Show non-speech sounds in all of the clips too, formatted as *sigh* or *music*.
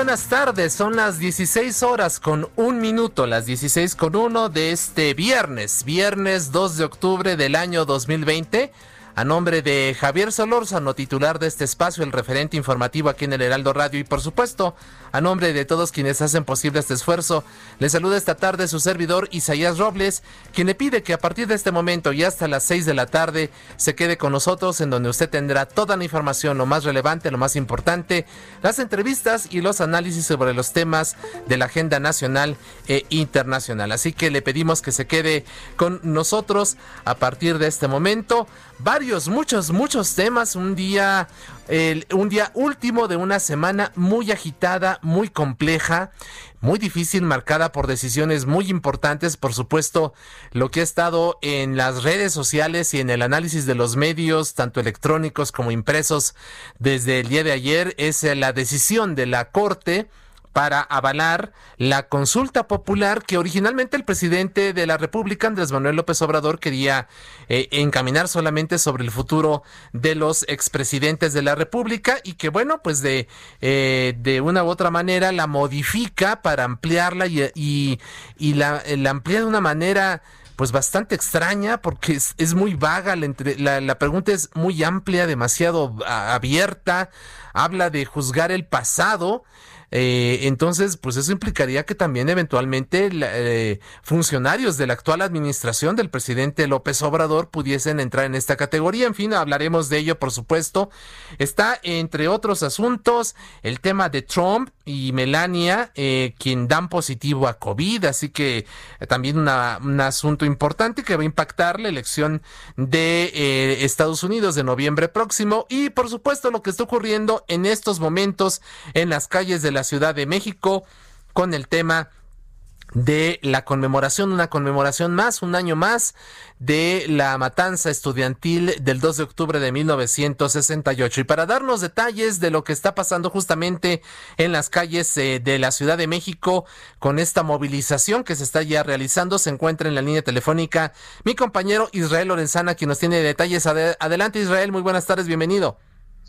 Buenas tardes. Son las 16 horas con un minuto, las 16 con uno de este viernes, viernes 2 de octubre del año 2020. A nombre de Javier Solórzano, titular de este espacio, el referente informativo aquí en el Heraldo Radio y por supuesto, a nombre de todos quienes hacen posible este esfuerzo, le saluda esta tarde su servidor Isaías Robles, quien le pide que a partir de este momento y hasta las 6 de la tarde se quede con nosotros en donde usted tendrá toda la información, lo más relevante, lo más importante, las entrevistas y los análisis sobre los temas de la agenda nacional e internacional. Así que le pedimos que se quede con nosotros a partir de este momento varios, muchos, muchos temas. Un día, el, un día último de una semana muy agitada, muy compleja, muy difícil, marcada por decisiones muy importantes. Por supuesto, lo que ha estado en las redes sociales y en el análisis de los medios, tanto electrónicos como impresos, desde el día de ayer, es la decisión de la Corte para avalar la consulta popular que originalmente el presidente de la República, Andrés Manuel López Obrador, quería eh, encaminar solamente sobre el futuro de los expresidentes de la República y que, bueno, pues de, eh, de una u otra manera la modifica para ampliarla y, y, la, amplía de una manera pues bastante extraña porque es, es muy vaga, la, la, pregunta es muy amplia, demasiado abierta, habla de juzgar el pasado eh, entonces, pues eso implicaría que también eventualmente eh, funcionarios de la actual administración del presidente López Obrador pudiesen entrar en esta categoría. En fin, hablaremos de ello, por supuesto. Está, entre otros asuntos, el tema de Trump y Melania, eh, quien dan positivo a COVID, así que también una, un asunto importante que va a impactar la elección de eh, Estados Unidos de noviembre próximo y por supuesto lo que está ocurriendo en estos momentos en las calles de la Ciudad de México con el tema de la conmemoración, una conmemoración más, un año más de la matanza estudiantil del 2 de octubre de 1968. Y para darnos detalles de lo que está pasando justamente en las calles eh, de la Ciudad de México con esta movilización que se está ya realizando, se encuentra en la línea telefónica mi compañero Israel Lorenzana, quien nos tiene detalles. Adelante Israel, muy buenas tardes, bienvenido.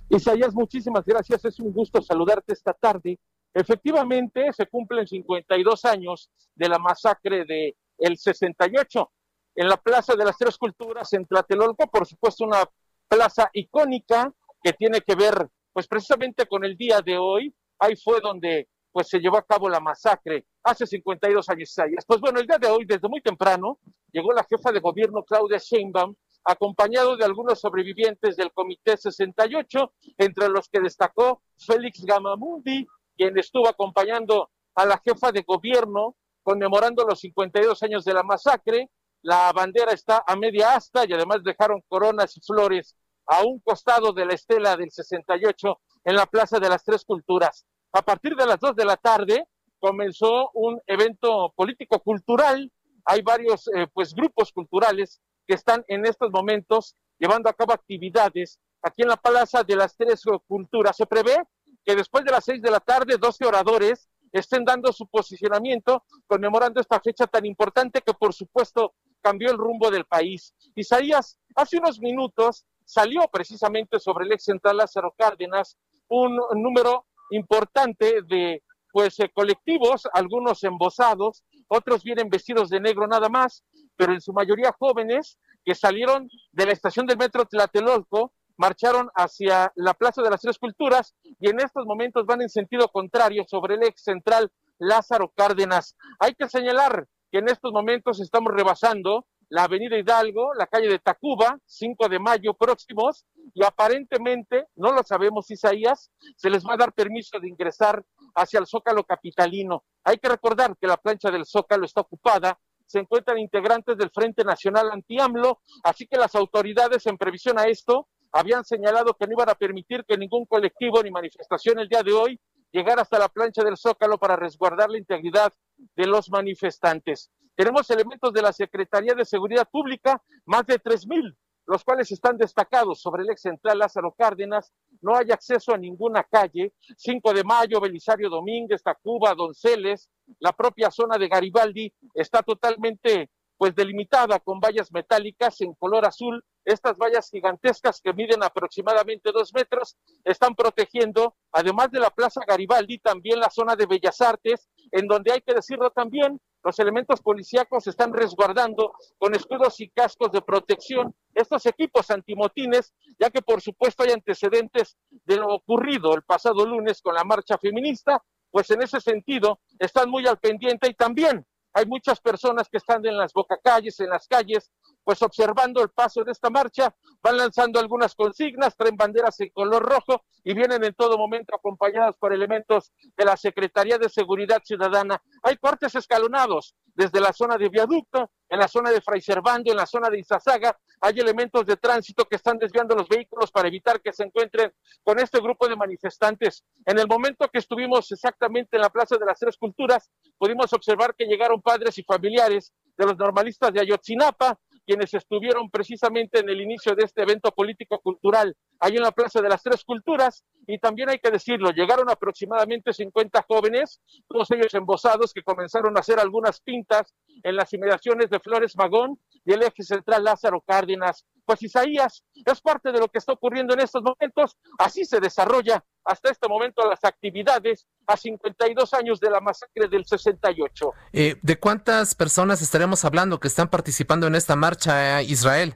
Isaías, muchísimas gracias, es un gusto saludarte esta tarde Efectivamente, se cumplen 52 años de la masacre de el 68 en la Plaza de las Tres Culturas en Tlatelolco, por supuesto una plaza icónica que tiene que ver pues precisamente con el día de hoy. Ahí fue donde pues se llevó a cabo la masacre hace 52 años. Pues bueno, el día de hoy, desde muy temprano, llegó la jefa de gobierno Claudia Sheinbaum, acompañado de algunos sobrevivientes del Comité 68, entre los que destacó Félix Gamamundi, quien estuvo acompañando a la jefa de gobierno conmemorando los 52 años de la masacre. La bandera está a media asta y además dejaron coronas y flores a un costado de la estela del 68 en la Plaza de las Tres Culturas. A partir de las 2 de la tarde comenzó un evento político-cultural. Hay varios eh, pues grupos culturales que están en estos momentos llevando a cabo actividades aquí en la Plaza de las Tres Culturas. Se prevé que después de las seis de la tarde, 12 oradores estén dando su posicionamiento conmemorando esta fecha tan importante que por supuesto cambió el rumbo del país. Isaías, hace unos minutos salió precisamente sobre el ex central Lázaro Cárdenas un número importante de pues eh, colectivos, algunos embosados, otros vienen vestidos de negro nada más, pero en su mayoría jóvenes que salieron de la estación del metro Tlatelolco, marcharon hacia la Plaza de las Tres Culturas y en estos momentos van en sentido contrario sobre el ex central Lázaro Cárdenas. Hay que señalar que en estos momentos estamos rebasando la avenida Hidalgo, la calle de Tacuba, 5 de mayo próximos, y aparentemente, no lo sabemos Isaías, se les va a dar permiso de ingresar hacia el Zócalo Capitalino. Hay que recordar que la plancha del Zócalo está ocupada, se encuentran integrantes del Frente Nacional Anti-AMLO, así que las autoridades en previsión a esto habían señalado que no iban a permitir que ningún colectivo ni manifestación el día de hoy llegara hasta la plancha del Zócalo para resguardar la integridad de los manifestantes. Tenemos elementos de la Secretaría de Seguridad Pública, más de tres mil, los cuales están destacados sobre el ex central Lázaro Cárdenas. No hay acceso a ninguna calle. 5 de mayo, Belisario Domínguez, Tacuba, Donceles, la propia zona de Garibaldi está totalmente pues delimitada con vallas metálicas en color azul. Estas vallas gigantescas que miden aproximadamente dos metros están protegiendo, además de la Plaza Garibaldi, también la zona de Bellas Artes, en donde hay que decirlo también, los elementos policíacos están resguardando con escudos y cascos de protección estos equipos antimotines, ya que por supuesto hay antecedentes de lo ocurrido el pasado lunes con la marcha feminista, pues en ese sentido están muy al pendiente y también hay muchas personas que están en las bocacalles, en las calles, pues observando el paso de esta marcha, van lanzando algunas consignas, traen banderas en color rojo y vienen en todo momento acompañadas por elementos de la Secretaría de Seguridad Ciudadana. Hay cortes escalonados desde la zona de viaducto, en la zona de Fray Servando, en la zona de Izazaga, hay elementos de tránsito que están desviando los vehículos para evitar que se encuentren con este grupo de manifestantes. En el momento que estuvimos exactamente en la Plaza de las Tres Culturas, pudimos observar que llegaron padres y familiares de los normalistas de Ayotzinapa, quienes estuvieron precisamente en el inicio de este evento político-cultural, ahí en la Plaza de las Tres Culturas, y también hay que decirlo, llegaron aproximadamente 50 jóvenes, todos ellos embosados, que comenzaron a hacer algunas pintas en las inmediaciones de Flores Magón y el eje central Lázaro Cárdenas. Pues Isaías es parte de lo que está ocurriendo en estos momentos, así se desarrolla hasta este momento las actividades a 52 años de la masacre del 68. Eh, ¿De cuántas personas estaremos hablando que están participando en esta marcha a Israel?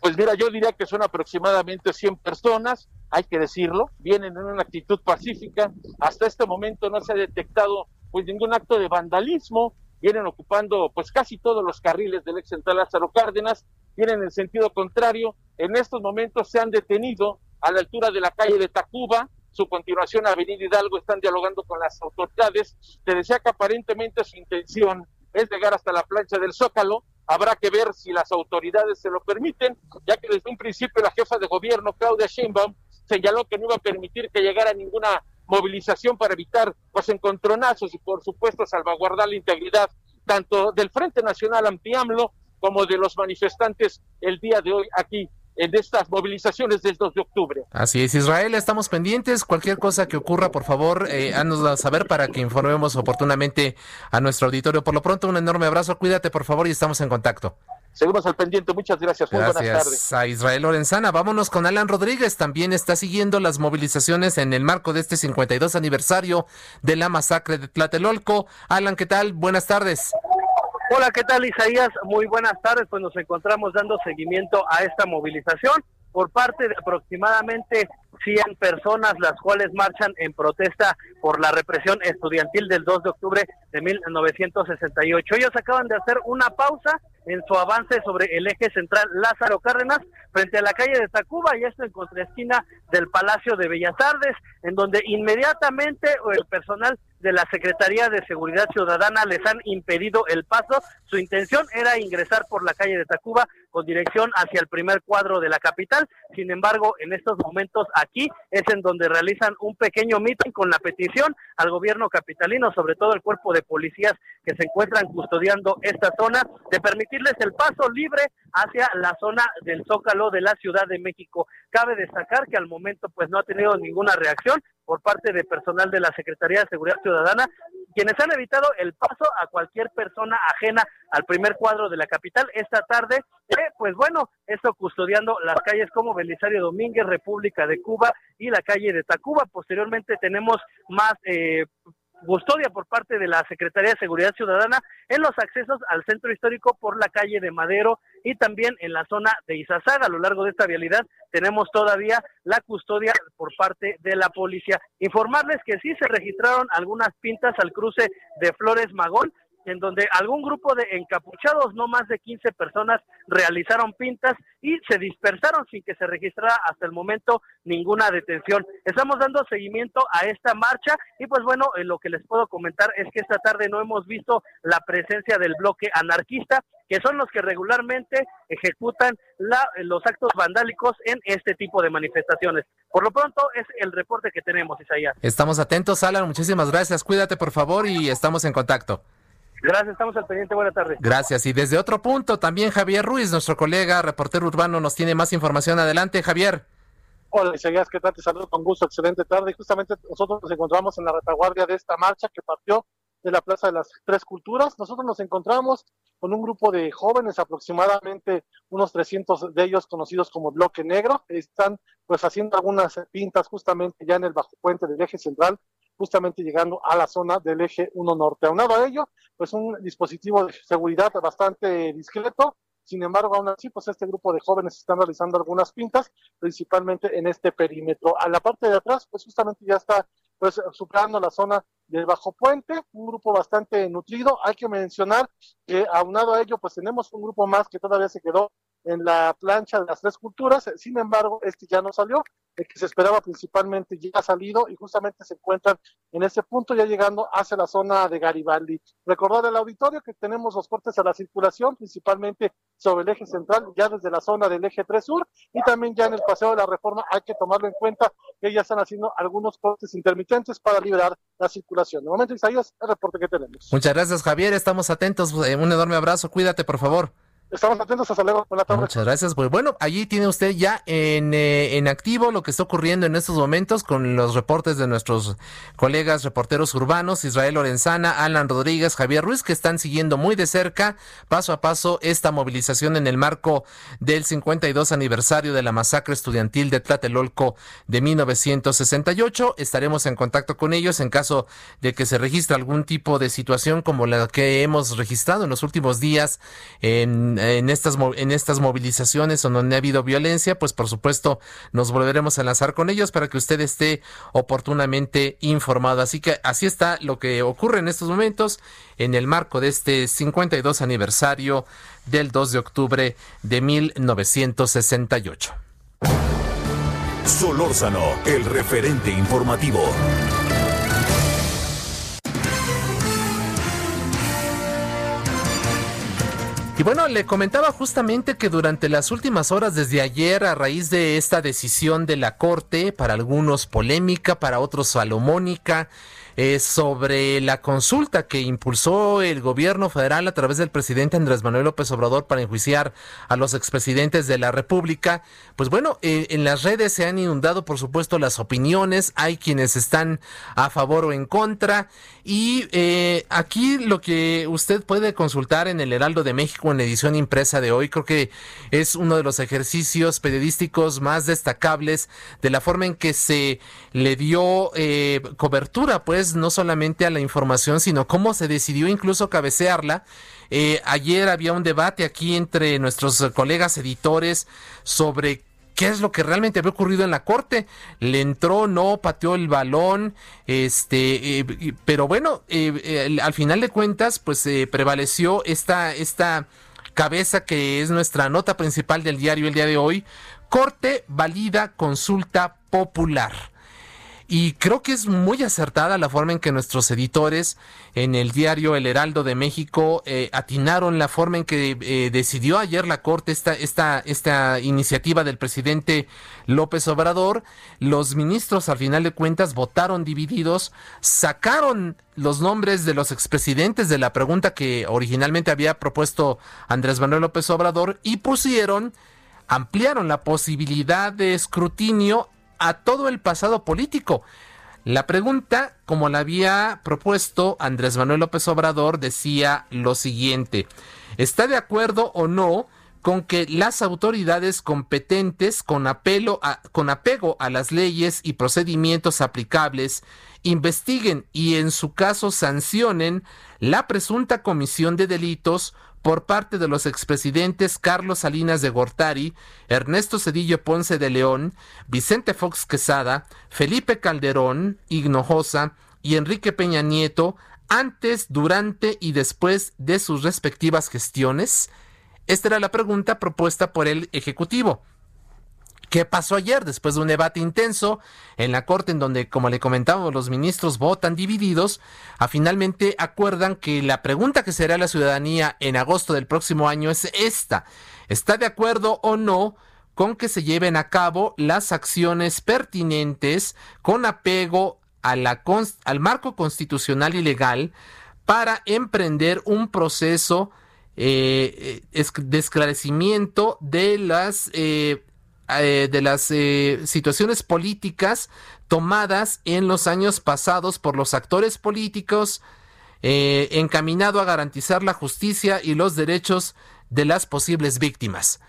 Pues mira, yo diría que son aproximadamente 100 personas, hay que decirlo, vienen en una actitud pacífica. Hasta este momento no se ha detectado pues ningún acto de vandalismo, vienen ocupando pues casi todos los carriles del ex central Lázaro Cárdenas, vienen en sentido contrario. En estos momentos se han detenido a la altura de la calle de Tacuba, su continuación Avenida Hidalgo, están dialogando con las autoridades. Te decía que aparentemente su intención es llegar hasta la plancha del Zócalo. Habrá que ver si las autoridades se lo permiten, ya que desde un principio la jefa de gobierno, Claudia Sheinbaum, señaló que no iba a permitir que llegara ninguna movilización para evitar pues encontronazos y por supuesto salvaguardar la integridad tanto del Frente Nacional Anti-AMLO como de los manifestantes el día de hoy aquí en estas movilizaciones del 2 de octubre. Así es, Israel, estamos pendientes. Cualquier cosa que ocurra, por favor, eh, saber para que informemos oportunamente a nuestro auditorio. Por lo pronto, un enorme abrazo, cuídate, por favor, y estamos en contacto. Seguimos al pendiente, muchas gracias. Muy gracias buenas tardes. a Israel Lorenzana. Vámonos con Alan Rodríguez, también está siguiendo las movilizaciones en el marco de este 52 aniversario de la masacre de Tlatelolco. Alan, ¿qué tal? Buenas tardes. Hola, ¿qué tal Isaías? Muy buenas tardes, pues nos encontramos dando seguimiento a esta movilización por parte de aproximadamente 100 personas, las cuales marchan en protesta por la represión estudiantil del 2 de octubre de 1968. Ellos acaban de hacer una pausa en su avance sobre el eje central Lázaro Cárdenas frente a la calle de Tacuba y esto en contraesquina del Palacio de Bellas Artes, en donde inmediatamente el personal de la Secretaría de Seguridad Ciudadana les han impedido el paso. Su intención era ingresar por la calle de Tacuba con dirección hacia el primer cuadro de la capital. Sin embargo, en estos momentos aquí es en donde realizan un pequeño mitin con la petición al gobierno capitalino, sobre todo el cuerpo de policías que se encuentran custodiando esta zona, de permitirles el paso libre hacia la zona del Zócalo de la Ciudad de México. Cabe destacar que al momento pues no ha tenido ninguna reacción por parte de personal de la Secretaría de Seguridad Ciudadana, quienes han evitado el paso a cualquier persona ajena al primer cuadro de la capital esta tarde, eh, pues bueno, esto custodiando las calles como Belisario Domínguez, República de Cuba y la calle de Tacuba. Posteriormente tenemos más eh, custodia por parte de la Secretaría de Seguridad Ciudadana en los accesos al centro histórico por la calle de Madero y también en la zona de Izazaga. A lo largo de esta vialidad tenemos todavía la custodia por parte de la policía. Informarles que sí se registraron algunas pintas al cruce de Flores Magón, en donde algún grupo de encapuchados, no más de 15 personas, realizaron pintas y se dispersaron sin que se registrara hasta el momento ninguna detención. Estamos dando seguimiento a esta marcha y pues bueno, eh, lo que les puedo comentar es que esta tarde no hemos visto la presencia del bloque anarquista, que son los que regularmente ejecutan la, los actos vandálicos en este tipo de manifestaciones. Por lo pronto es el reporte que tenemos, Isaías. Estamos atentos, Alan, muchísimas gracias. Cuídate por favor y estamos en contacto. Gracias, estamos al pendiente. Buenas tardes. Gracias. Y desde otro punto, también Javier Ruiz, nuestro colega, reportero urbano, nos tiene más información. Adelante, Javier. Hola, Isaías, ¿qué tal? Te saludo con gusto, excelente tarde. Justamente nosotros nos encontramos en la retaguardia de esta marcha que partió de la Plaza de las Tres Culturas. Nosotros nos encontramos con un grupo de jóvenes, aproximadamente unos 300 de ellos conocidos como Bloque Negro. Están pues haciendo algunas pintas justamente ya en el bajo puente del eje central justamente llegando a la zona del eje 1 norte. Aunado a ello, pues un dispositivo de seguridad bastante discreto. Sin embargo, aún así, pues este grupo de jóvenes están realizando algunas pintas, principalmente en este perímetro. A la parte de atrás, pues justamente ya está pues superando la zona del Bajo Puente, un grupo bastante nutrido. Hay que mencionar que aunado a ello, pues tenemos un grupo más que todavía se quedó en la plancha de las tres culturas, sin embargo, este ya no salió, el que se esperaba principalmente ya ha salido y justamente se encuentran en ese punto ya llegando hacia la zona de Garibaldi. Recordar al auditorio que tenemos los cortes a la circulación, principalmente sobre el eje central, ya desde la zona del eje 3 sur y también ya en el paseo de la reforma hay que tomarlo en cuenta que ya están haciendo algunos cortes intermitentes para liberar la circulación. De momento, Isaías, el reporte que tenemos. Muchas gracias, Javier. Estamos atentos. Eh, un enorme abrazo. Cuídate, por favor. Estamos atentos, hasta luego, buenas tardes. Muchas gracias. Pues bueno, allí tiene usted ya en, eh, en activo lo que está ocurriendo en estos momentos con los reportes de nuestros colegas reporteros urbanos, Israel Lorenzana, Alan Rodríguez, Javier Ruiz, que están siguiendo muy de cerca, paso a paso, esta movilización en el marco del 52 aniversario de la masacre estudiantil de Tlatelolco de 1968. Estaremos en contacto con ellos en caso de que se registre algún tipo de situación como la que hemos registrado en los últimos días en en, estas, en estas movilizaciones o donde ha habido violencia, pues por supuesto nos volveremos a enlazar con ellos para que usted esté oportunamente informado. Así que así está lo que ocurre en estos momentos en el marco de este 52 aniversario del 2 de octubre de 1968. Solórzano, el referente informativo. Y bueno, le comentaba justamente que durante las últimas horas desde ayer, a raíz de esta decisión de la Corte, para algunos polémica, para otros salomónica, eh, sobre la consulta que impulsó el gobierno federal a través del presidente Andrés Manuel López Obrador para enjuiciar a los expresidentes de la República. Pues bueno, eh, en las redes se han inundado, por supuesto, las opiniones. Hay quienes están a favor o en contra. Y eh, aquí lo que usted puede consultar en el Heraldo de México en la edición impresa de hoy, creo que es uno de los ejercicios periodísticos más destacables de la forma en que se le dio cobertura, pues, no solamente a la información, sino cómo se decidió incluso cabecearla. Eh, ayer había un debate aquí entre nuestros colegas editores sobre qué es lo que realmente había ocurrido en la corte. Le entró, no, pateó el balón, este, eh, pero bueno, eh, al final de cuentas, pues prevaleció esta, esta cabeza que es nuestra nota principal del diario el día de hoy. Corte valida consulta popular. Y creo que es muy acertada la forma en que nuestros editores en el diario El Heraldo de México eh, atinaron la forma en que eh, decidió ayer la Corte esta, esta, esta iniciativa del presidente López Obrador. Los ministros, al final de cuentas, votaron divididos, sacaron los nombres de los expresidentes de la pregunta que originalmente había propuesto Andrés Manuel López Obrador y pusieron ampliaron la posibilidad de escrutinio a todo el pasado político. La pregunta, como la había propuesto Andrés Manuel López Obrador, decía lo siguiente. ¿Está de acuerdo o no con que las autoridades competentes con, apelo con apego a las leyes y procedimientos aplicables investiguen y en su caso sancionen la presunta comisión de delitos por parte de los expresidentes Carlos Salinas de Gortari, Ernesto Cedillo Ponce de León, Vicente Fox Quesada, Felipe Calderón Hinojosa y Enrique Peña Nieto antes, durante y después de sus respectivas gestiones? Esta era la pregunta propuesta por el Ejecutivo. ¿Qué pasó ayer después de un debate intenso en la Corte en donde, como le comentaba, los ministros votan divididos? A finalmente acuerdan que la pregunta que será a la ciudadanía en agosto del próximo año es esta. ¿Está de acuerdo o no con que se lleven a cabo las acciones pertinentes con apego al marco constitucional y legal para emprender un proceso eh, de esclarecimiento de las, eh, eh, de las situaciones políticas tomadas en los años pasados por los actores políticos, encaminado a garantizar la justicia y los derechos de las posibles víctimas.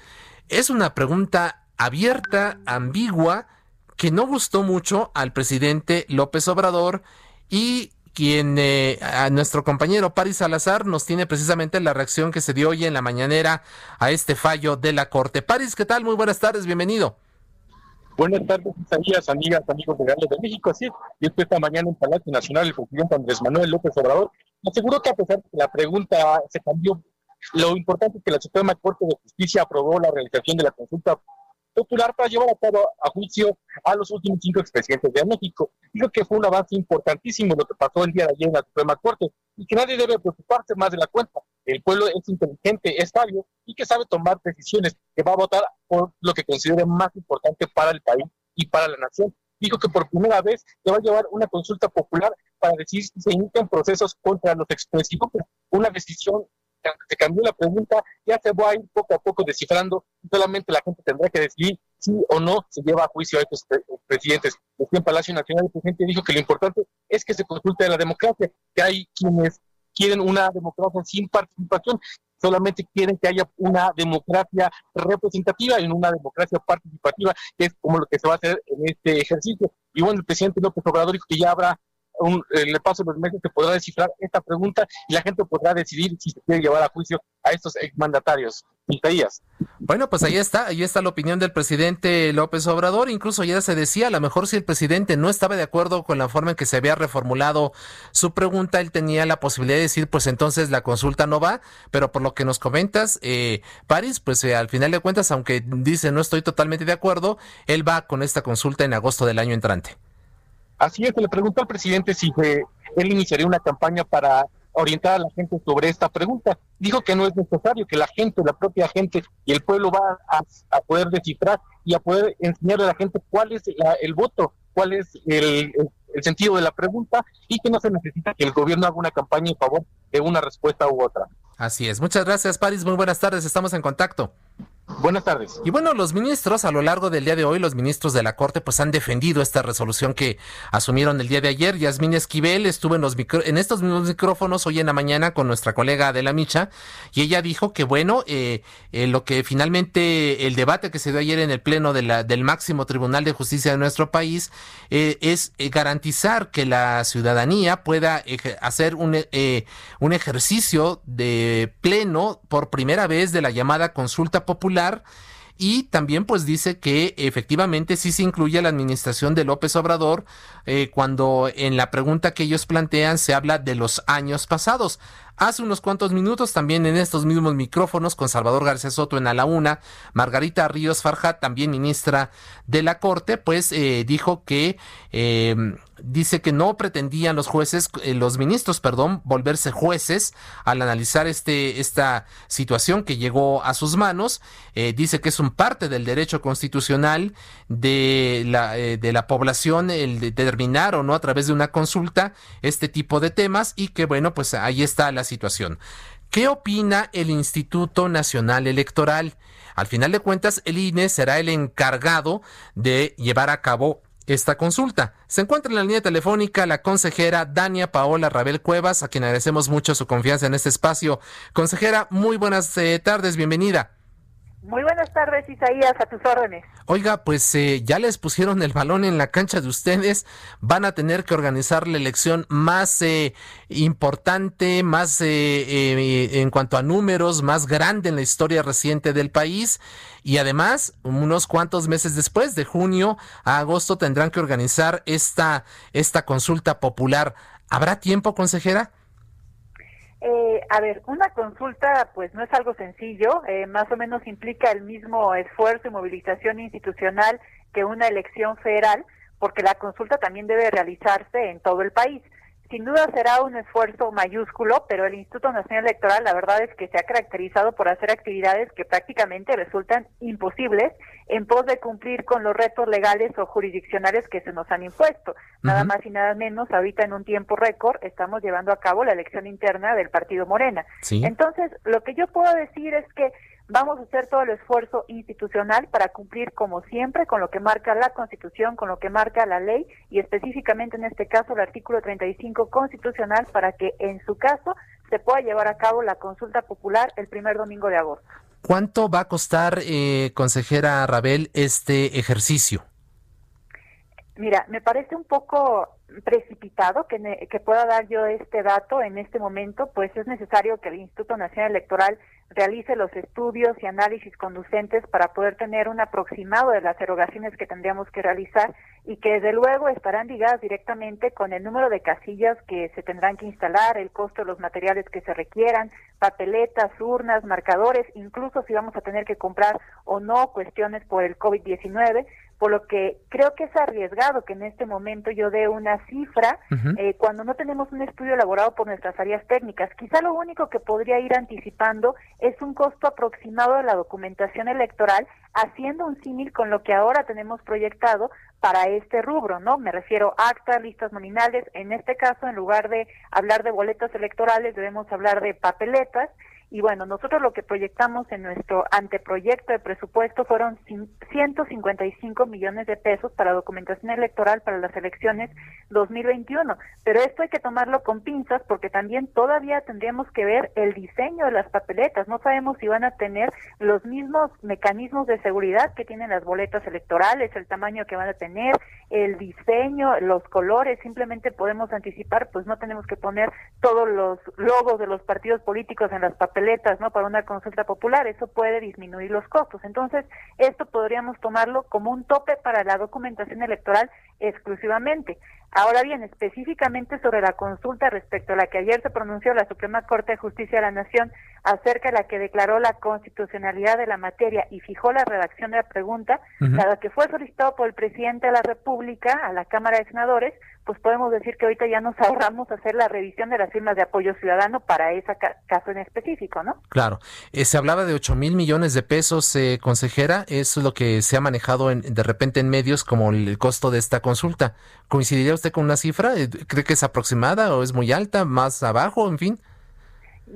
Es una pregunta abierta, ambigua, que no gustó mucho al presidente López Obrador y quien eh, a nuestro compañero Paris Salazar nos tiene precisamente la reacción que se dio hoy en la mañanera a este fallo de la Corte. Paris, ¿qué tal? Muy buenas tardes, bienvenido. Buenas tardes, amigas, amigos de Gales de México. Así es, y esta mañana en Palacio Nacional el presidente Andrés Manuel López Obrador aseguró que a pesar de que la pregunta se cambió, lo importante es que la Suprema Corte de Justicia aprobó la realización de la consulta popular para llevar a cabo a juicio a los últimos cinco expresidentes de México. Creo que fue un avance importantísimo lo que pasó el día de ayer en la Suprema Corte y que nadie debe preocuparse más de la cuenta. El pueblo es inteligente, es sabio y que sabe tomar decisiones, que va a votar por lo que considere más importante para el país y para la nación. Dijo que por primera vez se va a llevar una consulta popular para decir si se inician procesos contra los expresidentes. Una decisión se cambió la pregunta, ya se va a ir poco a poco descifrando, solamente la gente tendrá que decidir si o no se lleva a juicio a estos presidentes. Desde en Palacio Nacional el presidente dijo que lo importante es que se consulte la democracia, que hay quienes quieren una democracia sin participación, solamente quieren que haya una democracia representativa y una democracia participativa, que es como lo que se va a hacer en este ejercicio. Y bueno, el presidente López Obrador dijo que ya habrá un, el paso los meses se podrá descifrar esta pregunta y la gente podrá decidir si se quiere llevar a juicio a estos exmandatarios. Isaías. Bueno, pues ahí está, ahí está la opinión del presidente López Obrador. Incluso ya se decía, a lo mejor si el presidente no estaba de acuerdo con la forma en que se había reformulado su pregunta, él tenía la posibilidad de decir, pues entonces la consulta no va. Pero por lo que nos comentas, eh, París, pues eh, al final de cuentas, aunque dice no estoy totalmente de acuerdo, él va con esta consulta en agosto del año entrante. Así es, le preguntó al presidente si él iniciaría una campaña para orientar a la gente sobre esta pregunta. Dijo que no es necesario, que la gente, la propia gente y el pueblo va a, poder descifrar y a poder enseñarle a la gente cuál es el voto, cuál es el, el, sentido de la pregunta y que no se necesita que el gobierno haga una campaña en favor de una respuesta u otra. Así es. Muchas gracias, Paris. Muy buenas tardes. Estamos en contacto. Buenas tardes. Y bueno, los ministros a lo largo del día de hoy, los ministros de la Corte, pues han defendido esta resolución que asumieron el día de ayer. Yasmín Esquivel estuvo en, los en estos mismos micrófonos hoy en la mañana con nuestra colega Adela Micha y ella dijo que bueno, eh, eh, lo que finalmente el debate que se dio ayer en el pleno de la, del máximo Tribunal de Justicia de nuestro país eh, es garantizar que la ciudadanía pueda hacer un, un ejercicio de pleno por primera vez de la llamada consulta popular y también pues dice que efectivamente sí se incluye la administración de López Obrador eh, cuando en la pregunta que ellos plantean se habla de los años pasados. Hace unos cuantos minutos también en estos mismos micrófonos con Salvador García Soto en A la Una, Margarita Ríos Farjat, también ministra de la Corte, pues eh, dijo que eh, dice que no pretendían los jueces, eh, los ministros, perdón, volverse jueces al analizar este, esta situación que llegó a sus manos. dice que es un parte del derecho constitucional de la, de la población el determinar o no a través de una consulta este tipo de temas y que bueno, pues ahí está la situación. ¿Qué opina el Instituto Nacional Electoral? Al final de cuentas, el INE será el encargado de llevar a cabo esta consulta. Se encuentra en la línea telefónica la consejera Dania Paola Rabel Cuevas, a quien agradecemos mucho su confianza en este espacio. Consejera, muy buenas eh, tardes, bienvenida. Muy buenas tardes, Isaías, a tus órdenes. Oiga, pues eh, ya les pusieron el balón en la cancha de ustedes, van a tener que organizar la elección más eh, importante, más eh, en cuanto a números, más grande en la historia reciente del país y además, unos cuantos meses después, de junio a agosto, tendrán que organizar esta, esta consulta popular. ¿Habrá tiempo, consejera? Eh, a ver, una consulta pues no es algo sencillo, eh, más o menos implica el mismo esfuerzo y movilización institucional que una elección federal, porque la consulta también debe realizarse en todo el país. Sin duda será un esfuerzo mayúsculo, pero el Instituto Nacional Electoral la verdad es que se ha caracterizado por hacer actividades que prácticamente resultan imposibles en pos de cumplir con los retos legales o jurisdiccionales que se nos han impuesto. Nada más y nada menos, ahorita en un tiempo récord estamos llevando a cabo la elección interna del Partido Morena. Entonces, lo que yo puedo decir es que Vamos a hacer todo el esfuerzo institucional para cumplir, como siempre, con lo que marca la Constitución, con lo que marca la ley y específicamente en este caso el artículo 35 constitucional para que en su caso se pueda llevar a cabo la consulta popular el primer domingo de agosto. ¿Cuánto va a costar, eh, consejera Rabel, este ejercicio? Mira, me parece un poco precipitado que, que pueda dar yo este dato en este momento, pues es necesario que el Instituto Nacional Electoral realice los estudios y análisis conducentes para poder tener un aproximado de las erogaciones que tendríamos que realizar y que desde luego estarán ligadas directamente con el número de casillas que se tendrán que instalar, el costo de los materiales que se requieran, papeletas, urnas, marcadores, incluso si vamos a tener que comprar o no cuestiones por el COVID-19 por lo que creo que es arriesgado que en este momento yo dé una cifra eh, cuando no tenemos un estudio elaborado por nuestras áreas técnicas. Quizá lo único que podría ir anticipando es un costo aproximado de la documentación electoral, haciendo un símil con lo que ahora tenemos proyectado para este rubro, ¿no? Me refiero a actas, listas nominales. En este caso, en lugar de hablar de boletas electorales, debemos hablar de papeletas y bueno, nosotros lo que proyectamos en nuestro anteproyecto de presupuesto fueron 155 millones de pesos para documentación electoral para las elecciones 2021. Pero esto hay que tomarlo con pinzas porque también todavía tendríamos que ver el diseño de las papeletas. No sabemos si van a tener los mismos mecanismos de seguridad que tienen las boletas electorales, el tamaño que van a tener, el diseño, los colores. Simplemente podemos anticipar, pues no tenemos que poner todos los logos de los partidos políticos en las papeletas ¿no? Para una consulta popular, eso puede disminuir los costos. Entonces, esto podríamos tomarlo como un tope para la documentación electoral exclusivamente. Ahora bien, específicamente sobre la consulta respecto a la que ayer se pronunció la Suprema Corte de Justicia de la Nación acerca de la que declaró la constitucionalidad de la materia y fijó la redacción de la pregunta, dado que fue solicitado por el presidente de la República a la Cámara de Senadores, pues podemos decir que ahorita ya nos *laughs* ahorramos hacer la revisión de las firmas de apoyo ciudadano para ese caso en específico, ¿no? Claro. Eh, se hablaba de 8 mil millones de pesos, eh, consejera. Eso es lo que se ha manejado en, de repente en medios como el costo de esta consulta. ¿Coincidiría usted con una cifra? Eh, ¿Cree que es aproximada o es muy alta, más abajo, en fin?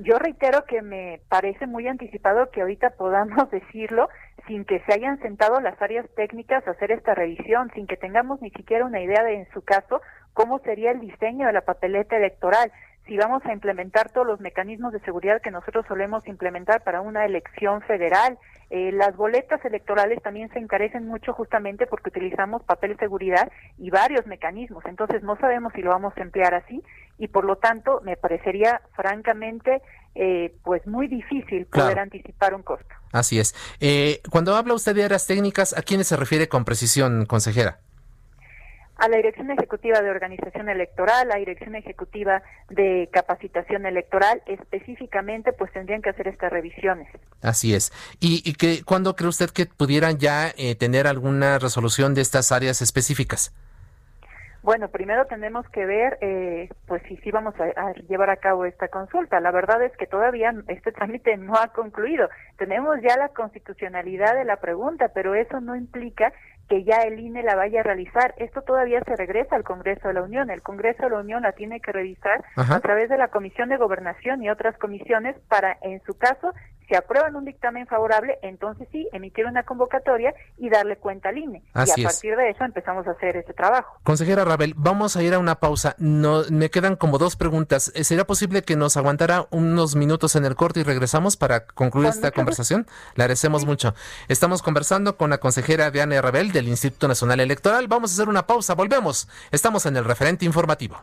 Yo reitero que me parece muy anticipado que ahorita podamos *laughs* decirlo sin que se hayan sentado las áreas técnicas a hacer esta revisión, sin que tengamos ni siquiera una idea de, en su caso, cómo sería el diseño de la papeleta electoral, si vamos a implementar todos los mecanismos de seguridad que nosotros solemos implementar para una elección federal. Eh, las boletas electorales también se encarecen mucho justamente porque utilizamos papel de seguridad y varios mecanismos. Entonces no sabemos si lo vamos a emplear así y por lo tanto me parecería francamente eh, pues muy difícil poder anticipar un costo. Así es. Eh, cuando habla usted de áreas técnicas, ¿a quiénes se refiere con precisión, consejera? A la Dirección Ejecutiva de Organización Electoral, a la Dirección Ejecutiva de Capacitación Electoral, específicamente, pues tendrían que hacer estas revisiones. Así es. ¿Y, y que, cuándo cree usted que pudieran ya eh, tener alguna resolución de estas áreas específicas? Bueno, primero tenemos que ver, eh, pues si sí vamos a, llevar a cabo esta consulta. La verdad es que todavía este *laughs* trámite no ha concluido. Tenemos ya la constitucionalidad de la pregunta, pero eso no implica que ya el INE la vaya a realizar. Esto todavía se regresa al Congreso de la Unión. El Congreso de la Unión la tiene que revisar a través de la Comisión de Gobernación y otras comisiones para, en su caso, Si aprueban un dictamen favorable, entonces sí, emitir una convocatoria y darle cuenta al INE. y a partir de eso empezamos a hacer ese trabajo. Consejera Rabel, vamos a ir a una pausa. No, me quedan como dos preguntas. Eh, ¿Sería posible que nos aguantara unos minutos en el corte y regresamos para concluir esta conversación? Le agradecemos mucho. Estamos conversando con la consejera Diana Rabel del Instituto Nacional Electoral. Vamos a hacer una pausa, volvemos. Estamos en el referente informativo.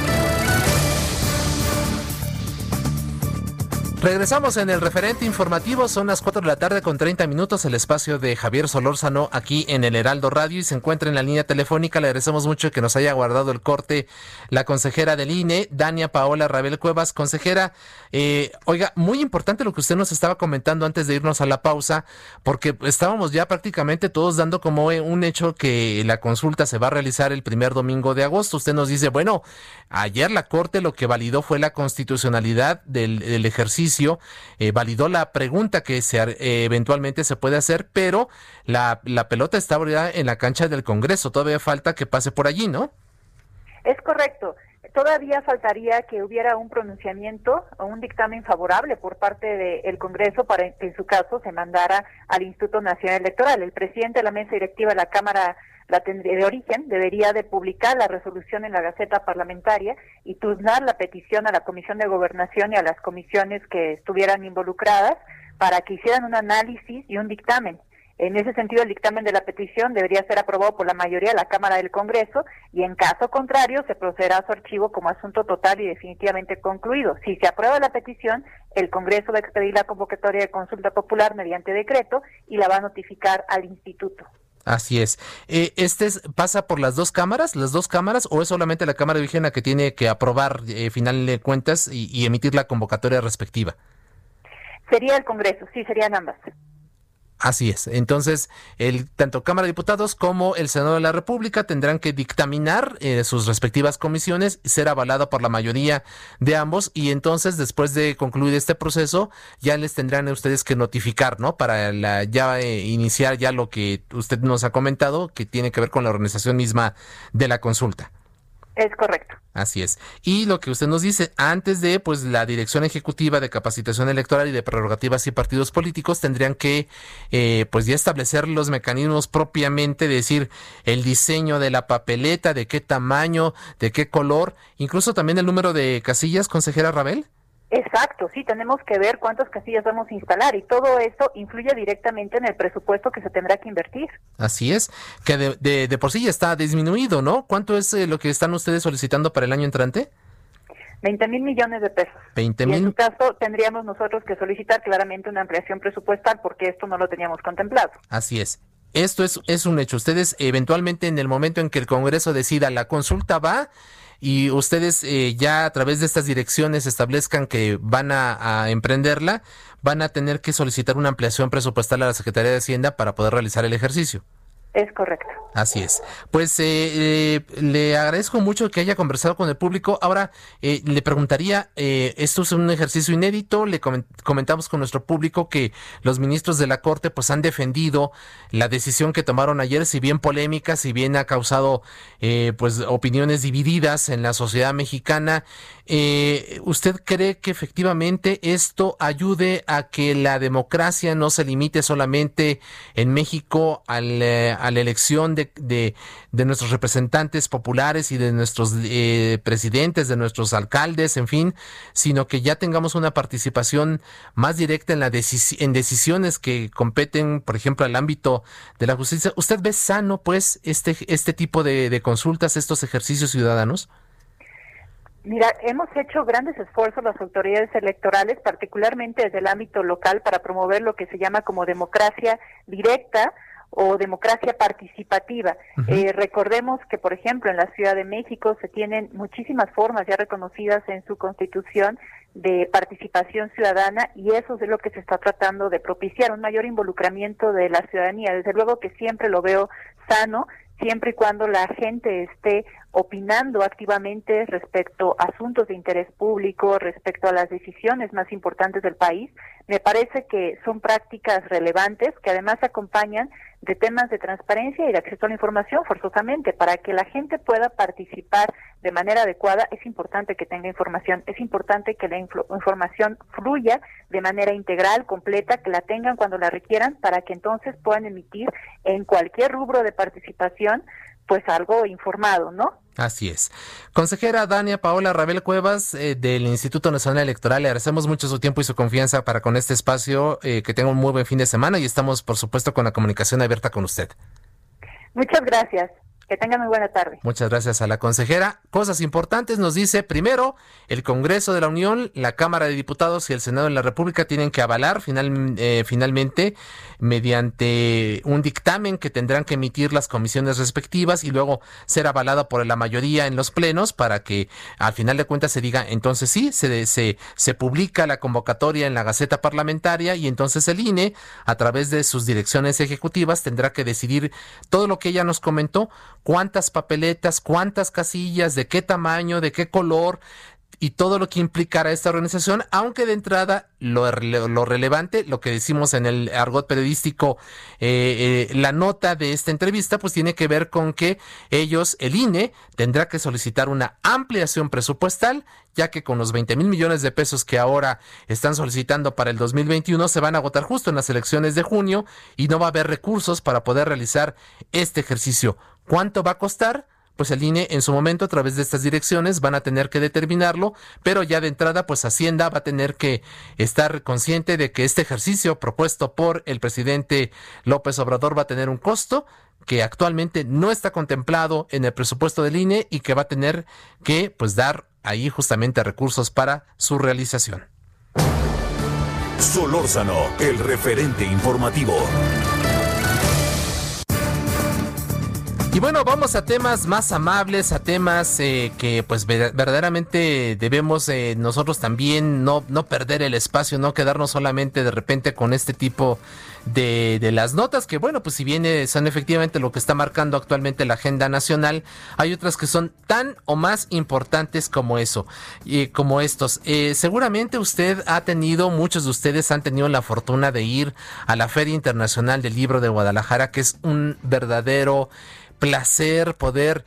Regresamos en el referente informativo, son las 4 de la tarde con 30 minutos, el espacio de Javier Solórzano aquí en el Heraldo Radio y se encuentra en la línea telefónica. Le agradecemos mucho que nos haya guardado el corte la consejera del INE, Dania Paola Rabel Cuevas. Consejera, eh, oiga, muy importante lo que usted nos estaba comentando antes de irnos a la pausa, porque estábamos ya prácticamente todos dando como un hecho que la consulta se va a realizar el primer domingo de agosto. Usted nos dice, bueno, ayer la Corte lo que validó fue la constitucionalidad del ejercicio eh, validó la pregunta que se, eh, eventualmente se puede hacer, pero la, la pelota está ahora en la cancha del Congreso. Todavía falta que pase por allí, ¿no? Es correcto. Todavía faltaría que hubiera un pronunciamiento o un dictamen favorable por parte del Congreso para que en su caso se mandara al Instituto Nacional Electoral. El presidente de la mesa directiva de la Cámara la de origen debería de publicar la resolución en la Gaceta Parlamentaria y turnar la petición a la Comisión de Gobernación y a las comisiones que estuvieran involucradas para que hicieran un análisis y un dictamen. En ese sentido, el dictamen de la petición debería ser aprobado por la mayoría de la Cámara del Congreso y en caso contrario se procederá a su archivo como asunto total y definitivamente concluido. Si se aprueba la petición, el Congreso va a expedir la convocatoria de consulta popular mediante decreto y la va a notificar al Instituto. Así es. Eh, ¿Este pasa por las dos cámaras, las dos cámaras, o es solamente la Cámara de Higiene que tiene que aprobar eh, final de cuentas y emitir la convocatoria respectiva? Sería el Congreso, sí, serían ambas. Así es. Entonces, el, tanto Cámara de Diputados como el Senado de la República tendrán que dictaminar eh, sus respectivas comisiones, ser avalado por la mayoría de ambos y entonces, después de concluir este proceso, ya les tendrán a ustedes que notificar, ¿no? Para la, ya eh, iniciar ya lo que usted nos ha comentado, que tiene que ver con la organización misma de la consulta. Es correcto. Así es. Y lo que usted nos dice, antes de, pues, la Dirección Ejecutiva de Capacitación Electoral y de Prerrogativas y Partidos Políticos tendrían que, eh, pues, ya establecer los mecanismos propiamente, decir, el diseño de la papeleta, de qué tamaño, de qué color, incluso también el número de casillas, consejera Rabel. Exacto, sí, tenemos que ver cuántas casillas vamos a instalar y todo eso influye directamente en el presupuesto que se tendrá que invertir. Así es, que de, de, por sí ya está disminuido, ¿no? ¿Cuánto es eh, lo que están ustedes solicitando para el año entrante? 20 mil millones de pesos. 20 mil. en su caso, tendríamos nosotros que solicitar claramente una ampliación presupuestal porque esto no lo teníamos contemplado. Así es. Esto es, es un hecho. Ustedes eventualmente en el momento en que el Congreso decida la consulta va y ustedes eh, ya a través de estas direcciones establezcan que van a, emprenderla, van a tener que solicitar una ampliación presupuestal a la Secretaría de Hacienda para poder realizar el ejercicio. Es correcto. Así es. Pues eh, eh, le agradezco mucho que haya conversado con el público. Ahora eh, le preguntaría, esto es un ejercicio inédito, le comentamos con nuestro público que los ministros de la Corte pues han defendido la decisión que tomaron ayer, si bien polémica, si bien ha causado pues opiniones divididas en la sociedad mexicana. ¿Usted cree que efectivamente esto ayude a que la democracia no se limite solamente en México al a la elección de, de, nuestros representantes populares y de nuestros eh, presidentes, de nuestros alcaldes, en fin, sino que ya tengamos una participación más directa en, la en decisiones que competen, por ejemplo, al ámbito de la justicia. ¿Usted ve sano, pues, este, este tipo de, de consultas, estos ejercicios ciudadanos? Mira, hemos hecho grandes esfuerzos las autoridades electorales, particularmente desde el ámbito local, para promover lo que se llama como democracia directa o democracia participativa. Eh, recordemos que, por ejemplo, en la Ciudad de México se tienen muchísimas formas ya reconocidas en su constitución de participación ciudadana y eso es lo que se está tratando de propiciar, un mayor involucramiento de la ciudadanía. Desde luego que siempre lo veo sano, siempre y cuando la gente esté opinando activamente respecto a asuntos de interés público, respecto a las decisiones más importantes del país, me parece que son prácticas relevantes que además acompañan de temas de transparencia y de acceso a la información forzosamente. Para que la gente pueda participar de manera adecuada es importante que tenga información, es importante que la información fluya de manera integral, completa, que la tengan cuando la requieran para que entonces puedan emitir en cualquier rubro de participación pues algo informado, ¿no? Así es. Consejera Dania Paola Rabel Cuevas eh, del Instituto Nacional Electoral, le agradecemos mucho su tiempo y su confianza para con este espacio. Eh, que tenga un muy buen fin de semana y estamos, por supuesto, con la comunicación abierta con usted. Muchas gracias. Que tengan muy buena tarde. Muchas gracias a la consejera. Cosas importantes nos dice, primero, el Congreso de la Unión, la Cámara de Diputados y el Senado de la República tienen que avalar final, eh, finalmente mediante un dictamen que tendrán que emitir las comisiones respectivas y luego ser avalado por la mayoría en los plenos para que al final de cuentas se diga, entonces sí, se, se, se publica la convocatoria en la Gaceta Parlamentaria y entonces el INE, a través de sus direcciones ejecutivas, tendrá que decidir todo lo que ella nos comentó cuántas papeletas, cuántas casillas, de qué tamaño, de qué color, y todo lo que implicará esta organización, aunque de entrada lo, lo relevante, lo que decimos en el argot periodístico, eh, eh, la nota de esta entrevista, pues tiene que ver con que ellos, el INE, tendrá que solicitar una ampliación presupuestal, ya que con los 20 mil millones de pesos que ahora están solicitando para el 2021 se van a agotar justo en las elecciones de junio y no va a haber recursos para poder realizar este ejercicio. ¿Cuánto va a costar? Pues el INE en su momento a través de estas direcciones van a tener que determinarlo, pero ya de entrada pues Hacienda va a tener que estar consciente de que este ejercicio propuesto por el presidente López Obrador va a tener un costo que actualmente no está contemplado en el presupuesto del INE y que va a tener que pues dar ahí justamente recursos para su realización. Solórzano, el referente informativo. Y bueno, vamos a temas más amables, a temas eh, que pues verdaderamente debemos eh, nosotros también no, no perder el espacio, no quedarnos solamente de repente con este tipo de, de las notas, que bueno, pues si bien eh, son efectivamente lo que está marcando actualmente la agenda nacional, hay otras que son tan o más importantes como eso, y como estos. seguramente usted ha tenido, muchos de ustedes han tenido la fortuna de ir a la Feria Internacional del Libro de Guadalajara, que es un verdadero placer poder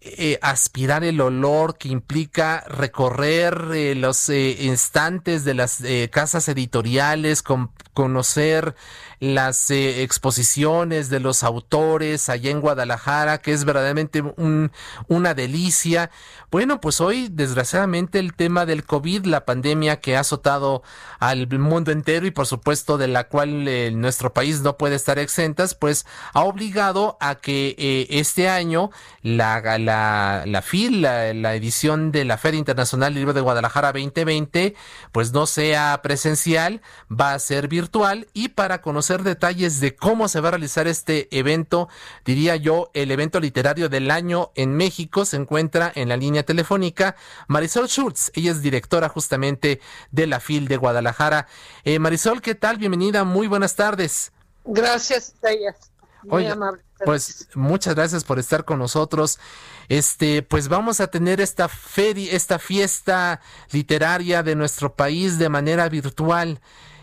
eh, aspirar el olor que implica recorrer eh, los eh, instantes de las casas editoriales, con, conocer las exposiciones de los autores allá en Guadalajara, que es verdaderamente un, una delicia. Bueno, pues hoy desgraciadamente el tema del COVID, la pandemia que ha azotado al mundo entero y por supuesto de la cual nuestro país no puede estar exentas, pues ha obligado a que este año la, la la, FIL, la, edición de la Feria Internacional del Libro de Guadalajara 2020, pues no sea presencial, va a ser virtual y para conocer detalles de cómo se va a realizar este evento, diría yo, el evento literario del año en México, se encuentra en la línea telefónica Marisol Schultz, ella es directora justamente de la FIL de Guadalajara. Eh, Marisol, ¿qué tal? Bienvenida, muy buenas tardes. Gracias, Tayas. Muy amable. Pues muchas gracias por estar con nosotros. Este, pues vamos a tener esta feria, esta fiesta literaria de nuestro país de manera virtual.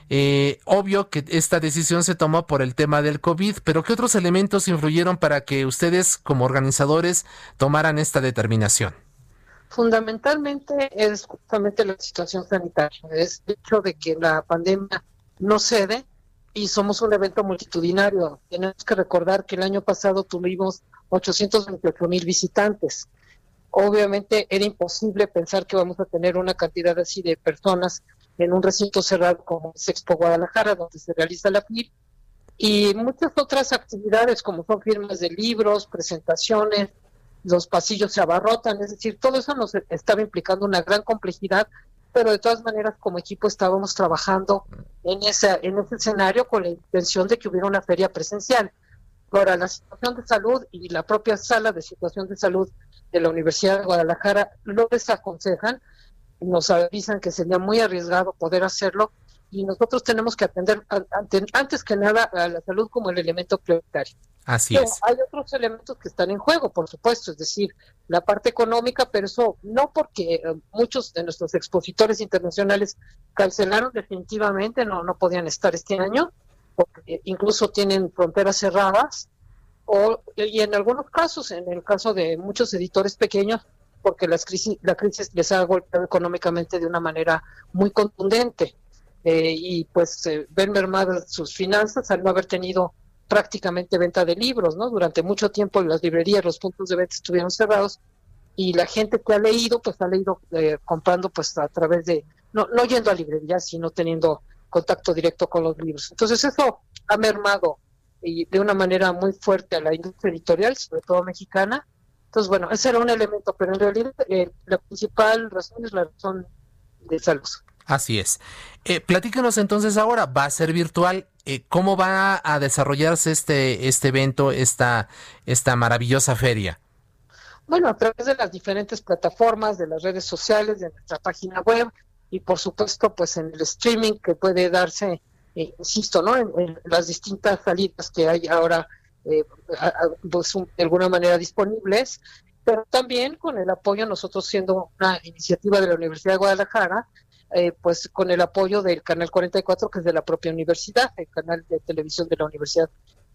Eh, obvio que esta decisión se tomó por el tema del COVID, pero ¿qué otros elementos influyeron para que ustedes como organizadores tomaran esta determinación? Fundamentalmente es justamente la situación sanitaria, es el hecho de que la pandemia no cede y somos un evento multitudinario. Tenemos que recordar que el año pasado tuvimos 828 mil visitantes. Obviamente era imposible pensar que vamos a tener una cantidad así de personas en un recinto cerrado como es Expo Guadalajara, donde se realiza la FIL, y muchas otras actividades como son firmas de libros, presentaciones, los pasillos se abarrotan, es decir, todo eso nos estaba implicando una gran complejidad, pero de todas maneras como equipo estábamos trabajando en ese, en ese escenario con la intención de que hubiera una feria presencial. Ahora, la situación de salud y la propia sala de situación de salud de la Universidad de Guadalajara lo desaconsejan, nos avisan que sería muy arriesgado poder hacerlo y nosotros tenemos que atender antes que nada a la salud como el elemento prioritario. Así es. Hay otros elementos que están en juego, por supuesto, es decir, la parte económica, pero eso no porque eh, muchos de nuestros expositores internacionales cancelaron definitivamente, no, no podían estar este año, porque incluso tienen fronteras cerradas, o, y en algunos casos, en el caso de muchos editores pequeños, porque las crisis, la crisis les ha golpeado económicamente de una manera muy contundente. Eh, y pues eh, ven mermadas sus finanzas al no haber tenido prácticamente venta de libros, ¿no? Durante mucho tiempo las librerías, los puntos de venta estuvieron cerrados y la gente que ha leído, pues ha leído eh, comprando pues a través de, no, no yendo a librerías, sino teniendo contacto directo con los libros. Entonces eso ha mermado y de una manera muy fuerte a la industria editorial, sobre todo mexicana. Entonces, bueno, ese era un elemento, pero en realidad la principal razón es la razón de salud. Así es. Eh, platícanos entonces ahora, va a ser virtual. Eh, ¿Cómo va a desarrollarse este, este evento, esta, esta maravillosa feria? Bueno, a través de las diferentes plataformas, de las redes sociales, de nuestra página web y por supuesto pues en el streaming que puede darse, eh, insisto, ¿no? En, las distintas salidas que hay ahora eh, pues, de alguna manera disponibles, pero también con el apoyo, nosotros siendo una iniciativa de la Universidad de Guadalajara, eh, pues con el apoyo del Canal 44, que es de la propia universidad, el canal de televisión de la Universidad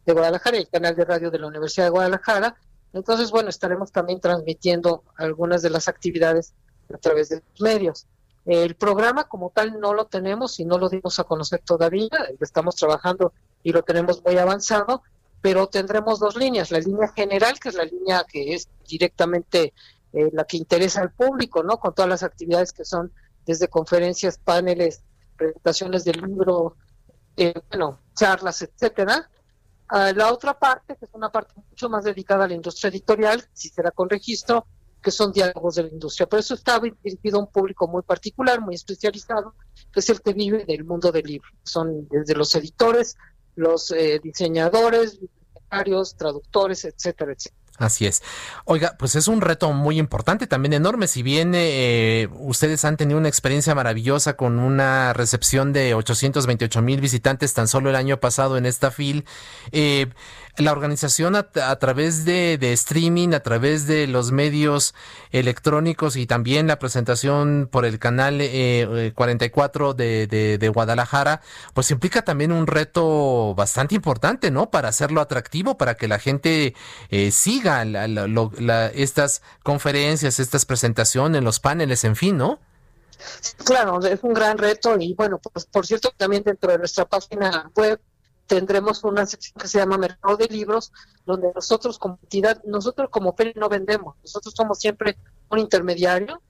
de Guadalajara y el canal de radio de la Universidad de Guadalajara. Entonces, bueno, estaremos también transmitiendo algunas de las actividades a través de los medios. El programa como tal no lo tenemos y no lo dimos a conocer todavía, estamos trabajando y lo tenemos muy avanzado, pero tendremos dos líneas, la línea general, que es la línea que es directamente eh, la que interesa al público, ¿no? Con todas las actividades que son desde conferencias, paneles, presentaciones del libro, eh, bueno, charlas, etcétera. la otra parte, que es una parte mucho más dedicada a la industria editorial, si será con registro, que son diálogos de la industria. Por eso está dirigido a un público muy particular, muy especializado, que es el que vive del mundo del libro. Son desde los editores, los eh, diseñadores, bibliotecarios, traductores, etcétera, etcétera. Así es. Oiga, pues es un reto muy importante, también enorme. Si bien eh, ustedes han tenido una experiencia maravillosa con una recepción de 828 mil visitantes tan solo el año pasado en esta FIL, eh, la organización a, través de, streaming, a través de los medios electrónicos y también la presentación por el canal 44 eh, de, de, Guadalajara, pues implica también un reto bastante importante, ¿no? Para hacerlo atractivo, para que la gente eh, siga estas conferencias, estas presentaciones, los paneles, en fin, ¿no? Claro, es un gran reto y bueno, pues por cierto también dentro de nuestra página web tendremos una sección que se llama Mercado de Libros, donde nosotros como entidad, nosotros como feria no vendemos, nosotros somos siempre un intermediario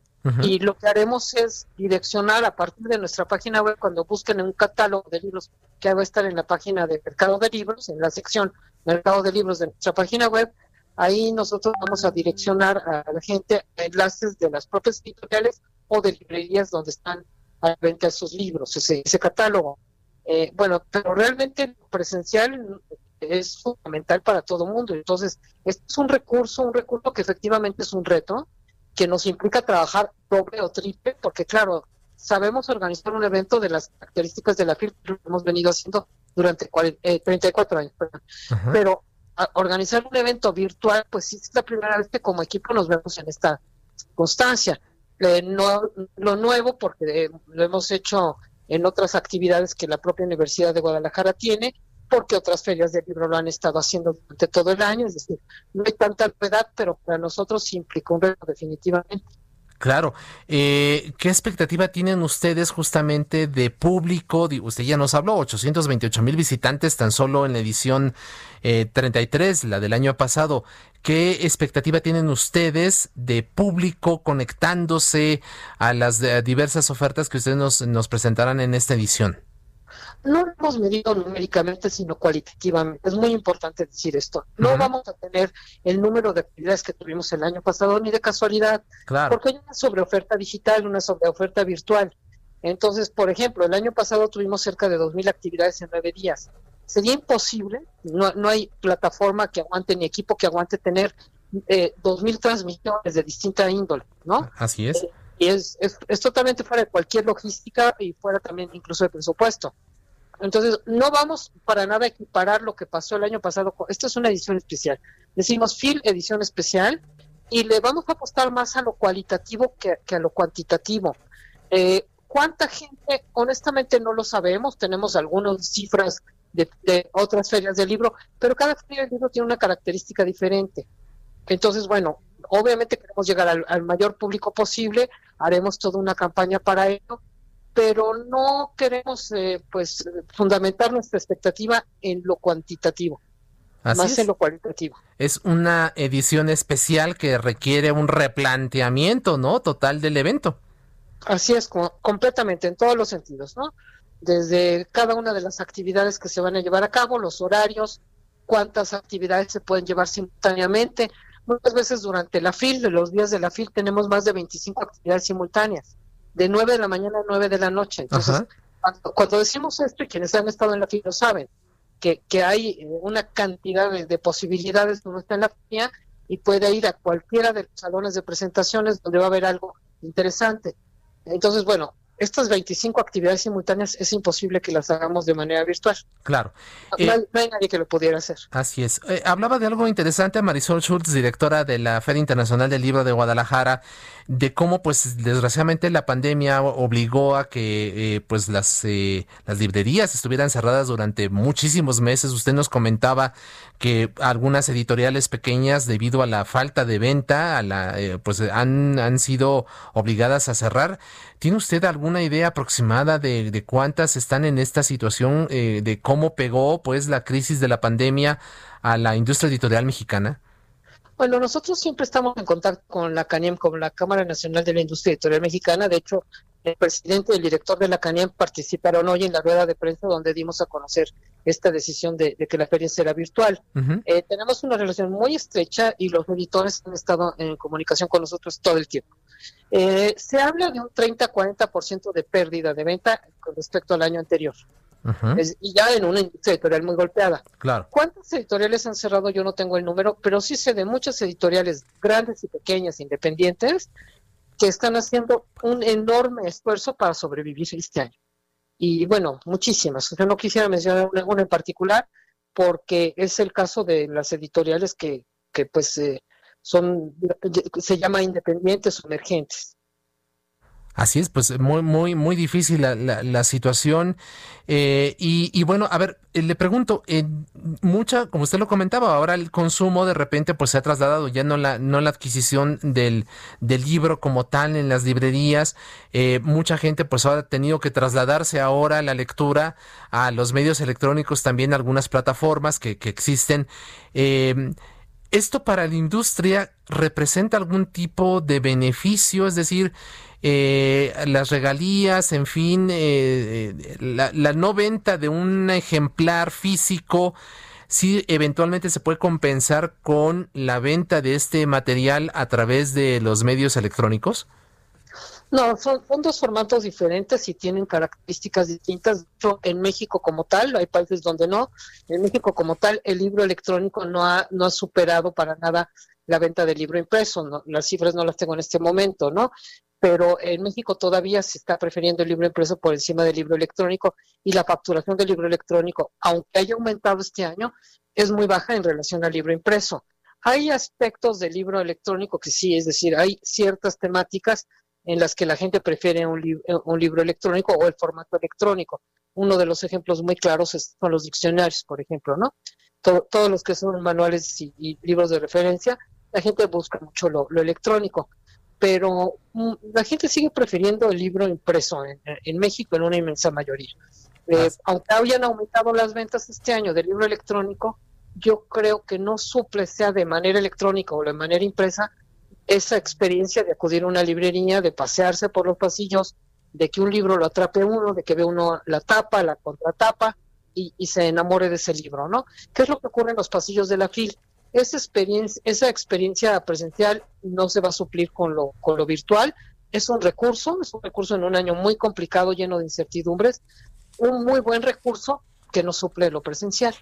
y lo que haremos es direccionar a partir de nuestra página web, cuando busquen un catálogo de libros que va a estar en la página de Mercado de Libros, en la sección Mercado de Libros de nuestra página web, ahí nosotros vamos a direccionar a la gente a enlaces de las propias editoriales o de librerías donde están a la venta esos libros, ese, ese catálogo. Eh, bueno, pero realmente presencial es fundamental para todo mundo. Entonces, este es un recurso, un recurso que efectivamente es un reto, que nos implica trabajar doble o triple, porque claro, sabemos organizar un evento de las características de la FIL, que hemos venido haciendo durante 34 eh, años, pero organizar un evento virtual, pues es la primera vez que como equipo nos vemos en esta circunstancia. Eh, no, lo nuevo, porque lo hemos hecho en otras actividades que la propia Universidad de Guadalajara tiene, porque otras ferias de libro lo han estado haciendo durante todo el año, es decir, no hay tanta novedad, pero para nosotros sí implicó un reto definitivamente. Claro. Eh, ¿Qué expectativa tienen ustedes justamente de público? Usted ya nos habló, 828 mil visitantes tan solo en la edición eh, 33, la del año pasado. ¿Qué expectativa tienen ustedes de público conectándose a las diversas ofertas que ustedes nos, nos presentarán en esta edición? No lo hemos medido numéricamente, sino cualitativamente. Es muy importante decir esto. No vamos a tener el número de actividades que tuvimos el año pasado ni de casualidad, porque hay una sobreoferta digital, una sobreoferta virtual. Entonces, por ejemplo, el año pasado tuvimos cerca de 2.000 actividades en nueve días. Sería imposible, no, no hay plataforma que aguante ni equipo que aguante tener eh, 2.000 transmisiones de distinta índole, ¿no? Así es. Eh, y es, es, es, totalmente fuera de cualquier logística y fuera también incluso de presupuesto. Entonces, no vamos para nada a equiparar lo que pasó el año pasado. Esto es una edición especial. Decimos FIL edición especial y le vamos a apostar más a lo cualitativo que, a lo cuantitativo. Eh, ¿Cuánta gente? Honestamente no lo sabemos. Tenemos algunas cifras de, otras ferias del libro, pero cada feria del libro tiene una característica diferente. Entonces, bueno, obviamente queremos llegar al, al mayor público posible. Haremos toda una campaña para ello pero no queremos eh, pues fundamentar nuestra expectativa en lo cuantitativo, más en lo cualitativo. Es una edición especial que requiere un replanteamiento, ¿no? Total del evento. Así es, completamente, en todos los sentidos, ¿no? Desde cada una de las actividades que se van a llevar a cabo, los horarios, cuántas actividades se pueden llevar simultáneamente. Muchas veces durante la FIL, de los días de la FIL, tenemos más de 25 actividades simultáneas de 9 de la mañana a 9 de la noche. Entonces, cuando, decimos esto, y quienes han estado en la FIA lo saben, que, que hay eh, una cantidad de, posibilidades uno está en la FIA y puede ir a cualquiera de los salones de presentaciones donde va a haber algo interesante. Entonces, bueno, estas 25 actividades simultáneas es imposible que las hagamos de manera virtual. Claro. No, hay, eh, nadie que lo pudiera hacer. Así es. Eh, hablaba de algo interesante Marisol Schultz, directora de la Feria Internacional del Libro de Guadalajara, de cómo, pues, desgraciadamente la pandemia obligó a que, eh, pues, las, las librerías estuvieran cerradas durante muchísimos meses. Usted nos comentaba que algunas editoriales pequeñas, debido a la falta de venta, a la, pues, han, han sido obligadas a cerrar. ¿Tiene usted alguna idea aproximada de, cuántas están en esta situación, eh, de cómo pegó pues la crisis de la pandemia a la industria editorial mexicana? Bueno, nosotros siempre estamos en contacto con la CANIEM, con la Cámara Nacional de la Industria Editorial Mexicana. De hecho, el presidente y el director de la CANIEM participaron hoy en la rueda de prensa donde dimos a conocer esta decisión de, que la feria será virtual. Eh, tenemos una relación muy estrecha y los editores han estado en comunicación con nosotros todo el tiempo. Eh, se habla de un 30-40% de pérdida de venta con respecto al año anterior. y ya en una industria editorial muy golpeada. Claro. ¿Cuántas editoriales han cerrado? Yo no tengo el número, pero sí sé de muchas editoriales grandes y pequeñas, independientes, que están haciendo un enorme esfuerzo para sobrevivir este año. Y bueno, muchísimas. Yo no quisiera mencionar una, en particular porque es el caso de las editoriales que, que pues eh, son, se llama independientes o emergentes. Así es, pues muy, muy, muy difícil la, la, situación. Eh, y, bueno, a ver, eh, le pregunto, eh, mucha, como usted lo comentaba, ahora el consumo de repente pues se ha trasladado, ya no la, no la adquisición del, del libro como tal en las librerías. mucha gente pues ha tenido que trasladarse ahora la lectura a los medios electrónicos, también algunas plataformas que, que existen. ¿Esto para la industria representa algún tipo de beneficio? Es decir, eh, las regalías, en fin, eh, eh, la, la, no venta de un ejemplar físico, si eventualmente se puede compensar con la venta de este material a través de los medios electrónicos? No, son, dos formatos diferentes y tienen características distintas. en México como tal, hay países donde no. En México como tal, el libro electrónico no ha, no ha superado para nada la venta del libro impreso. Las cifras no las tengo en este momento, ¿no? Pero en México todavía se está prefiriendo el libro impreso por encima del libro electrónico y la facturación del libro electrónico, aunque haya aumentado este año, es muy baja en relación al libro impreso. Hay aspectos del libro electrónico que sí, es decir, hay ciertas temáticas en las que la gente prefiere un, un libro electrónico o el formato electrónico. Uno de los ejemplos muy claros son los diccionarios, por ejemplo, ¿no? todos los que son manuales y, libros de referencia, la gente busca mucho lo, electrónico, pero mm, la gente sigue prefiriendo el libro impreso en, México en una inmensa mayoría. Eh, aunque hayan aumentado las ventas este año del libro electrónico, yo creo que no suple, sea de manera electrónica o de manera impresa, esa experiencia de acudir a una librería, de pasearse por los pasillos, de que un libro lo atrape uno, de que ve uno la tapa, la contratapa y, y se enamore de ese libro, ¿no? ¿Qué es lo que ocurre en los pasillos de la FIL? Esa experiencia, esa experiencia presencial no se va a suplir con lo, con lo virtual. Es un recurso, es un recurso en un año muy complicado, lleno de incertidumbres, un muy buen recurso que no suple lo presencial.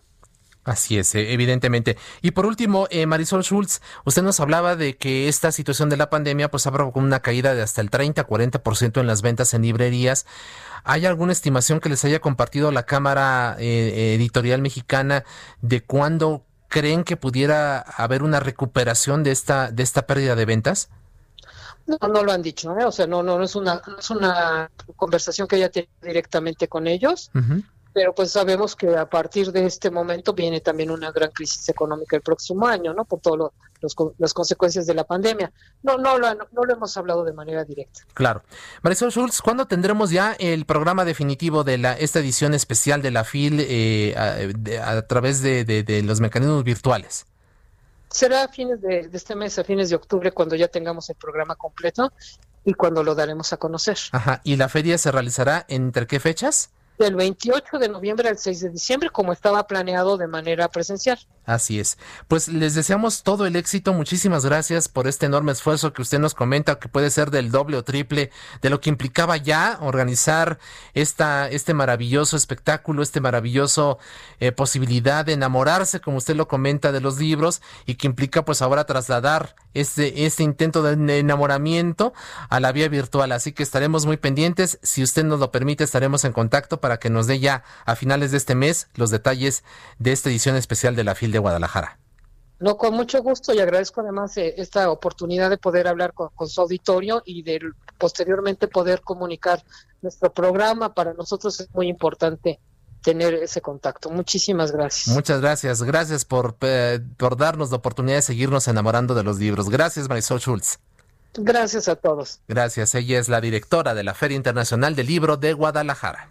Así es, eh, evidentemente. Y por último, eh, Marisol Schultz, usted nos hablaba de que esta situación de la pandemia pues ha provocado una caída de hasta el 30-40% en las ventas en librerías. ¿Hay alguna estimación que les haya compartido la Cámara eh, Editorial Mexicana de cuándo creen que pudiera haber una recuperación de esta, de esta pérdida de ventas? No, no lo han dicho, ¿eh? o sea, no, no, no es una, no es una conversación que haya tenido directamente con ellos pero pues sabemos que a partir de este momento viene también una gran crisis económica el próximo año, ¿no? Por todas las consecuencias de la pandemia. No, no, no, no, lo hemos hablado de manera directa. Claro. Marisol Schultz, ¿cuándo tendremos ya el programa definitivo de la esta edición especial de la FIL eh, a, través de, los mecanismos virtuales? Será a fines de, de este mes, a fines de octubre, cuando ya tengamos el programa completo y cuando lo daremos a conocer. Ajá. ¿Y la feria se realizará entre qué fechas? Del 28 de noviembre al 6 de diciembre, como estaba planeado de manera presencial. Así es. Pues les deseamos todo el éxito. Muchísimas gracias por este enorme esfuerzo que usted nos comenta, que puede ser del doble o triple de lo que implicaba ya organizar esta, este maravilloso espectáculo, este maravilloso eh, posibilidad de enamorarse, como usted lo comenta, de los libros y que implica pues ahora trasladar este, este intento de enamoramiento a la vía virtual. Así que estaremos muy pendientes. Si usted nos lo permite, estaremos en contacto que nos dé ya a finales de este mes los detalles de esta edición especial de la FIL de Guadalajara. No, con mucho gusto y agradezco además eh, esta oportunidad de poder hablar con, su auditorio y de posteriormente poder comunicar nuestro programa. Para nosotros es muy importante tener ese contacto. Muchísimas gracias. Muchas gracias. Gracias por, eh, por darnos la oportunidad de seguirnos enamorando de los libros. Gracias, Marisol Schultz. Gracias a todos. Gracias. Ella es la directora de la Feria Internacional del Libro de Guadalajara.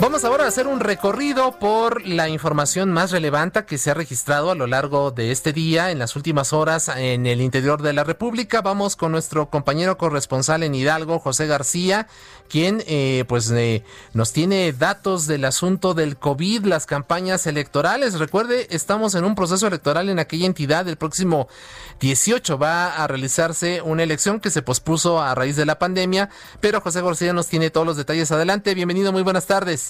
Vamos ahora a hacer un recorrido por la información más relevante que se ha registrado a lo largo de este día, en las últimas horas, en el interior de la República. Vamos con nuestro compañero corresponsal en Hidalgo, José García, quien eh, pues eh, nos tiene datos del asunto del COVID, las campañas electorales. Recuerde, estamos en un proceso electoral en aquella entidad. El próximo 18 va a realizarse una elección que se pospuso a raíz de la pandemia, pero José García nos tiene todos los detalles. Adelante, bienvenido, muy buenas tardes.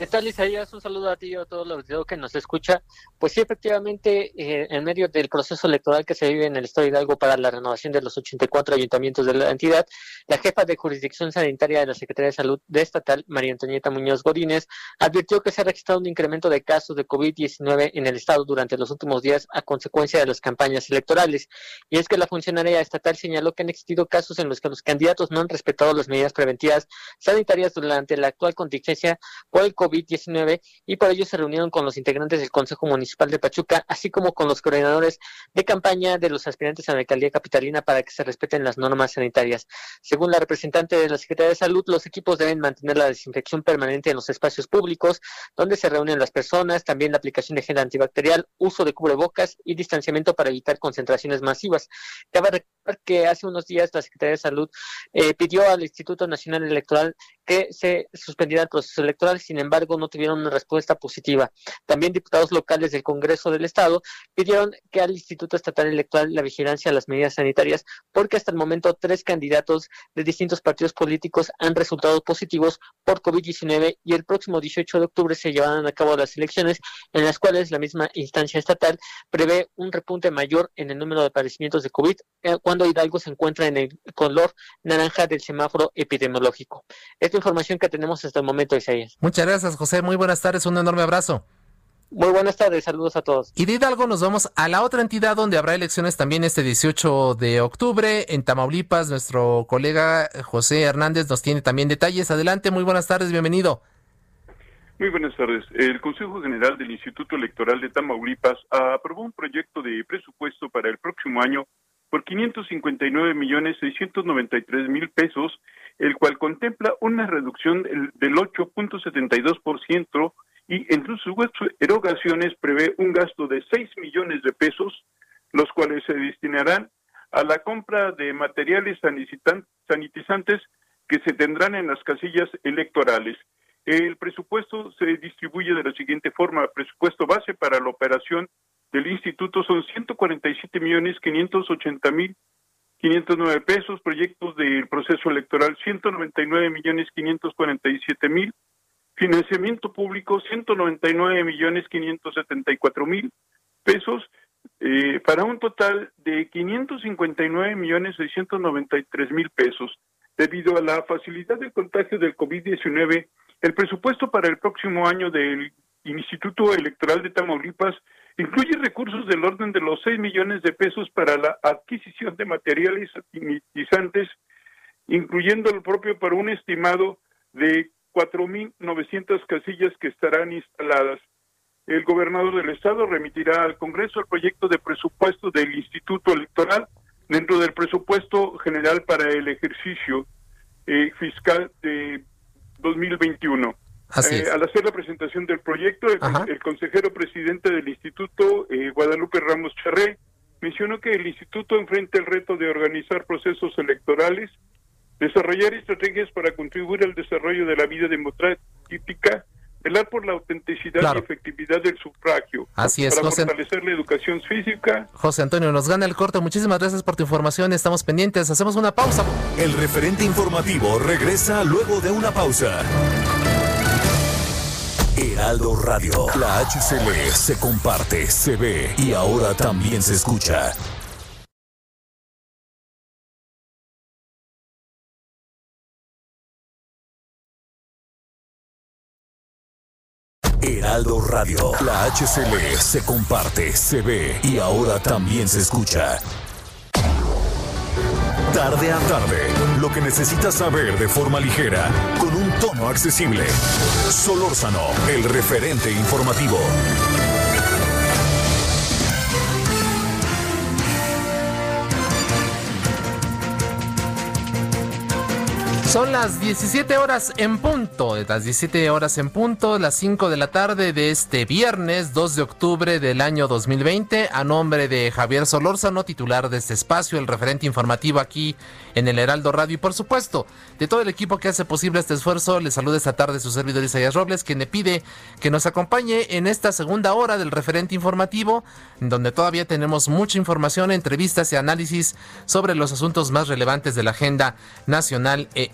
¿Qué tal, Isaías? Un saludo a ti y a todos los que nos escucha. Pues sí, efectivamente, eh, en medio del proceso electoral que se vive en el Estado de Hidalgo para la renovación de los 84 ayuntamientos de la entidad, la jefa de jurisdicción sanitaria de la Secretaría de Salud de Estatal, María Antonieta Muñoz Godínez, advirtió que se ha registrado un incremento de casos de COVID-19 en el Estado durante los últimos días a consecuencia de las campañas electorales. Y es que la funcionaria estatal señaló que han existido casos en los que los candidatos no han respetado las medidas preventivas sanitarias durante la actual contingencia por el COVID COVID-19 y por ello se reunieron con los integrantes del Consejo Municipal de Pachuca, así como con los coordinadores de campaña de los aspirantes a la alcaldía capitalina para que se respeten las normas sanitarias. Según la representante de la Secretaría de Salud, los equipos deben mantener la desinfección permanente en los espacios públicos donde se reúnen las personas, también la aplicación de gel antibacterial, uso de cubrebocas y distanciamiento para evitar concentraciones masivas. Cabe recordar que hace unos días la Secretaría de Salud eh, pidió al Instituto Nacional Electoral que se suspendiera el proceso electoral, sin embargo, no tuvieron una respuesta positiva. También diputados locales del Congreso del Estado pidieron que al Instituto Estatal Electoral la vigilancia a las medidas sanitarias, porque hasta el momento tres candidatos de distintos partidos políticos han resultado positivos por COVID-19 y el próximo 18 de octubre se llevarán a cabo las elecciones en las cuales la misma instancia estatal prevé un repunte mayor en el número de padecimientos de COVID eh, cuando Hidalgo se encuentra en el color naranja del semáforo epidemiológico. Esta información que tenemos hasta el momento, Isaías. Muchas gracias. José. Muy buenas tardes, un enorme abrazo. Muy buenas tardes, saludos a todos. Y de Hidalgo nos vamos a la otra entidad donde habrá elecciones también este 18 de octubre en Tamaulipas. Nuestro colega José Hernández nos tiene también detalles. Adelante, muy buenas tardes, bienvenido. Muy buenas tardes. El Consejo General del Instituto Electoral de Tamaulipas aprobó un proyecto de presupuesto para el próximo año por 559 millones 693 mil pesos el cual contempla una reducción del 8.72% y en sus sus erogaciones prevé un gasto de 6 millones de pesos, los cuales se destinarán a la compra de materiales sanitizantes que se tendrán en las casillas electorales. El presupuesto se distribuye de la siguiente forma. Presupuesto base para la operación del instituto son 147 millones 580 mil 509 pesos, proyectos del proceso electoral 199 millones 547 mil, financiamiento público 199 millones 574 mil pesos, eh, para un total de 559 millones 693 mil pesos. Debido a la facilidad de contagio del COVID-19, el presupuesto para el próximo año del Instituto Electoral de Tamaulipas incluye recursos del orden de los 6 millones de pesos para la adquisición de materiales sanitizantes, incluyendo el propio para un estimado de 4.900 casillas que estarán instaladas. El gobernador del estado remitirá al Congreso el proyecto de presupuesto del Instituto Electoral dentro del presupuesto general para el ejercicio eh, fiscal de 2021. Eh, al hacer la presentación del proyecto, el, consejero presidente del instituto, eh, Guadalupe Ramos Charré, mencionó que el instituto enfrenta el reto de organizar procesos electorales, desarrollar estrategias para contribuir al desarrollo de la vida democrática, velar por la autenticidad y efectividad del sufragio, Así es, para fortalecer la educación física. José Antonio, nos gana el corte. Muchísimas gracias por tu información. Estamos pendientes. Hacemos una pausa. El referente informativo regresa luego de una pausa. Heraldo Radio. La HCL se comparte, se ve y ahora también se escucha. Heraldo Radio. La HCL se comparte, se ve y ahora también se escucha. Tarde a tarde, lo que necesitas saber de forma ligera, con un tono accesible. Solórzano, el referente informativo. Son las 17 horas en punto, las 17 horas en punto, las 5 de la tarde de este viernes 2 de octubre del año 2020, a nombre de Javier Solórzano, titular de este espacio, el referente informativo aquí en el Heraldo Radio y por supuesto de todo el equipo que hace posible este esfuerzo, le saluda esta tarde su servidor Isaías Robles, quien le pide que nos acompañe en esta segunda hora del referente informativo, donde todavía tenemos mucha información, entrevistas y análisis sobre los asuntos más relevantes de la agenda nacional e.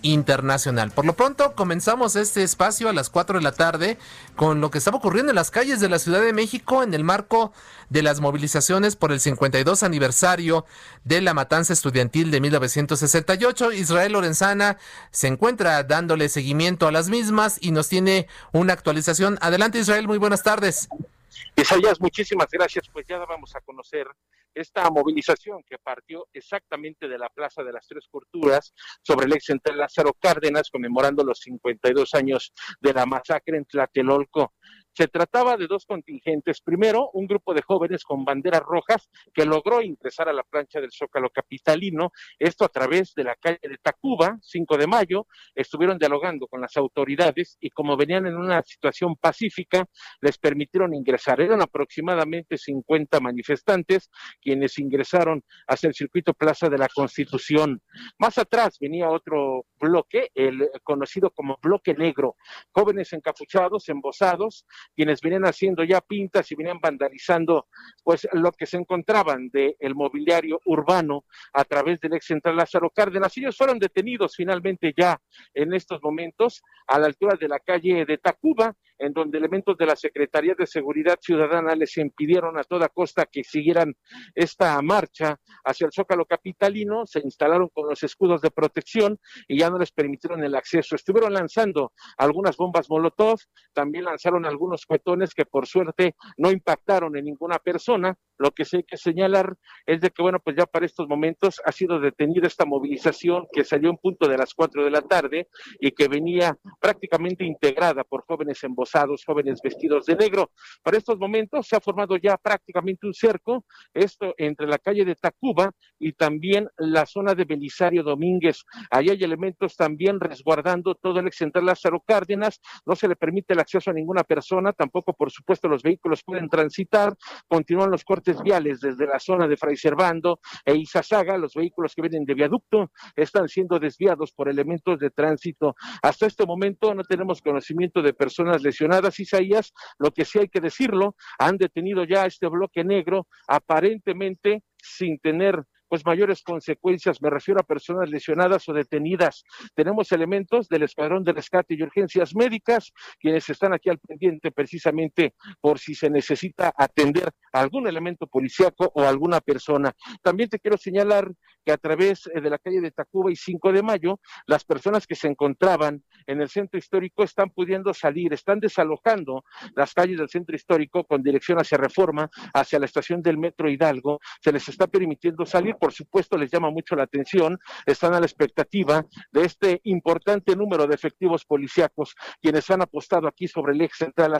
Por lo pronto, comenzamos este espacio a las 4 de la tarde con lo que estaba ocurriendo en las calles de la Ciudad de México en el marco de las movilizaciones por el 52 aniversario de la matanza estudiantil de 1968. Israel Lorenzana se encuentra dándole seguimiento a las mismas y nos tiene una actualización. Adelante Israel, muy buenas tardes. Isaías, muchísimas gracias. Pues ya vamos a conocer esta movilización que partió exactamente de la Plaza de las Tres Culturas sobre el ex central Lázaro Cárdenas, conmemorando los 52 años de la masacre en Tlatelolco. Se trataba de dos contingentes. Primero, un grupo de jóvenes con banderas rojas que logró ingresar a la plancha del Zócalo Capitalino, esto a través de la calle de Tacuba, 5 de mayo, estuvieron dialogando con las autoridades y como venían en una situación pacífica, les permitieron ingresar. Eran aproximadamente 50 manifestantes quienes ingresaron hacia el circuito Plaza de la Constitución. Más atrás venía otro bloque, el conocido como bloque negro, jóvenes encapuchados, embosados, quienes venían haciendo ya pintas y venían vandalizando pues lo que se encontraban del el mobiliario urbano a través del ex central Lázaro Cárdenas. Ellos fueron detenidos finalmente ya en estos momentos a la altura de la calle de Tacuba, en donde elementos de la Secretaría de Seguridad Ciudadana les impidieron a toda costa que siguieran esta marcha hacia el Zócalo Capitalino, se instalaron con los escudos de protección y ya no les permitieron el acceso. Estuvieron lanzando algunas bombas Molotov, también lanzaron algunos cuetones que por suerte no impactaron en ninguna persona lo que sí hay que señalar es de que, bueno, pues ya para estos momentos ha sido detenida esta movilización que salió en punto de las cuatro de la tarde y que venía prácticamente integrada por jóvenes embosados, jóvenes vestidos de negro. Para estos momentos se ha formado ya prácticamente un cerco, esto entre la calle de Tacuba y también la zona de Belisario Domínguez. Ahí hay elementos también resguardando todo el ex central Lázaro Cárdenas, no se le permite el acceso a ninguna persona, tampoco por supuesto los vehículos pueden transitar, continúan los cortes viales desde la zona de Fray Servando e Izazaga, los vehículos que vienen de viaducto están siendo desviados por elementos de tránsito. Hasta este momento no tenemos conocimiento de personas lesionadas, Isaías, lo que sí hay que decirlo, han detenido ya este bloque negro aparentemente sin tener pues mayores consecuencias, me refiero a personas lesionadas o detenidas. Tenemos elementos del Escuadrón de Rescate y Urgencias Médicas, quienes están aquí al pendiente precisamente por si se necesita atender algún elemento policíaco o alguna persona. También te quiero señalar que a través eh, de la calle de Tacuba y 5 de Mayo, las personas que se encontraban en el centro histórico están pudiendo salir, están desalojando las calles del centro histórico con dirección hacia Reforma, hacia la estación del Metro Hidalgo, se les está permitiendo salir por supuesto les llama mucho la atención, están a la expectativa de este importante número de efectivos policíacos quienes han apostado aquí sobre el ex central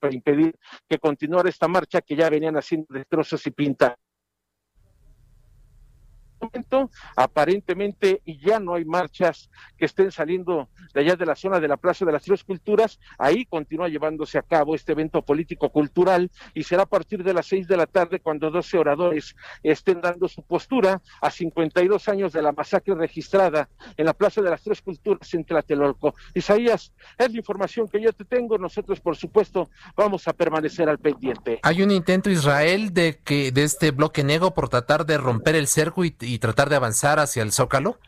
para impedir que continuara esta marcha que ya venían haciendo destrozos y pinta momento aparentemente ya no hay marchas que estén saliendo de allá de la zona de la Plaza de las Tres Culturas, ahí continúa llevándose a cabo este evento político cultural y será a partir de las seis de la tarde cuando 12 oradores estén dando su postura a 52 años de la masacre registrada en la Plaza de las Tres Culturas en Tlatelolco. Isaías, es la información que yo te tengo, nosotros por supuesto vamos a permanecer al pendiente. Hay un intento Israel de que de este bloque negro por tratar de romper el cerco y y tratar de avanzar hacia el Zócalo?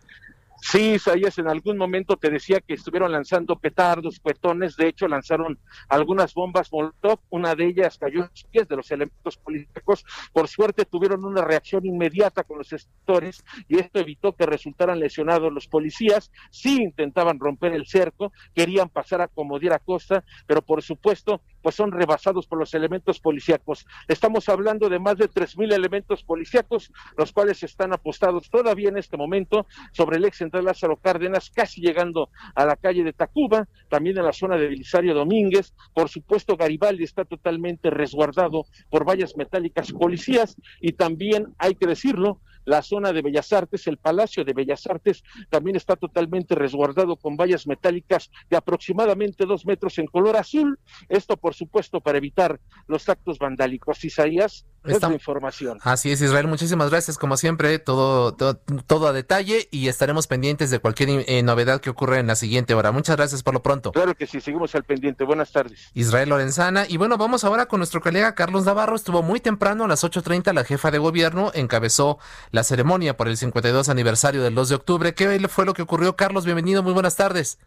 Sí, Isaías, en algún momento te decía que estuvieron lanzando petardos, cuetones, de hecho lanzaron algunas bombas Molotov, una de ellas cayó en los pies de los elementos políticos, por suerte tuvieron una reacción inmediata con los sectores y esto evitó que resultaran lesionados los policías, sí intentaban romper el cerco, querían pasar a como diera costa, pero por supuesto pues son rebasados por los elementos policíacos. Estamos hablando de más de tres mil elementos policíacos, los cuales están apostados todavía en este momento sobre el ex central Lázaro Cárdenas, casi llegando a la calle de Tacuba, también en la zona de Belisario Domínguez. Por supuesto, Garibaldi está totalmente resguardado por vallas metálicas policías y también, hay que decirlo, la zona de Bellas Artes, el Palacio de Bellas Artes, también está totalmente resguardado con vallas metálicas de aproximadamente dos metros en color azul. Esto, por supuesto, para evitar los actos vandálicos. Isaías, esta información. Así es, Israel. Muchísimas gracias, como siempre, todo, todo, a detalle y estaremos pendientes de cualquier eh, novedad que ocurra en la siguiente hora. Muchas gracias por lo pronto. Claro que sí, seguimos al pendiente. Buenas tardes. Israel Lorenzana. Y bueno, vamos ahora con nuestro colega Carlos Navarro. Estuvo muy temprano a las 8.30, la jefa de gobierno encabezó la ceremonia por el 52 aniversario del 2 de octubre. ¿Qué fue lo que ocurrió, Carlos? Bienvenido, muy buenas tardes.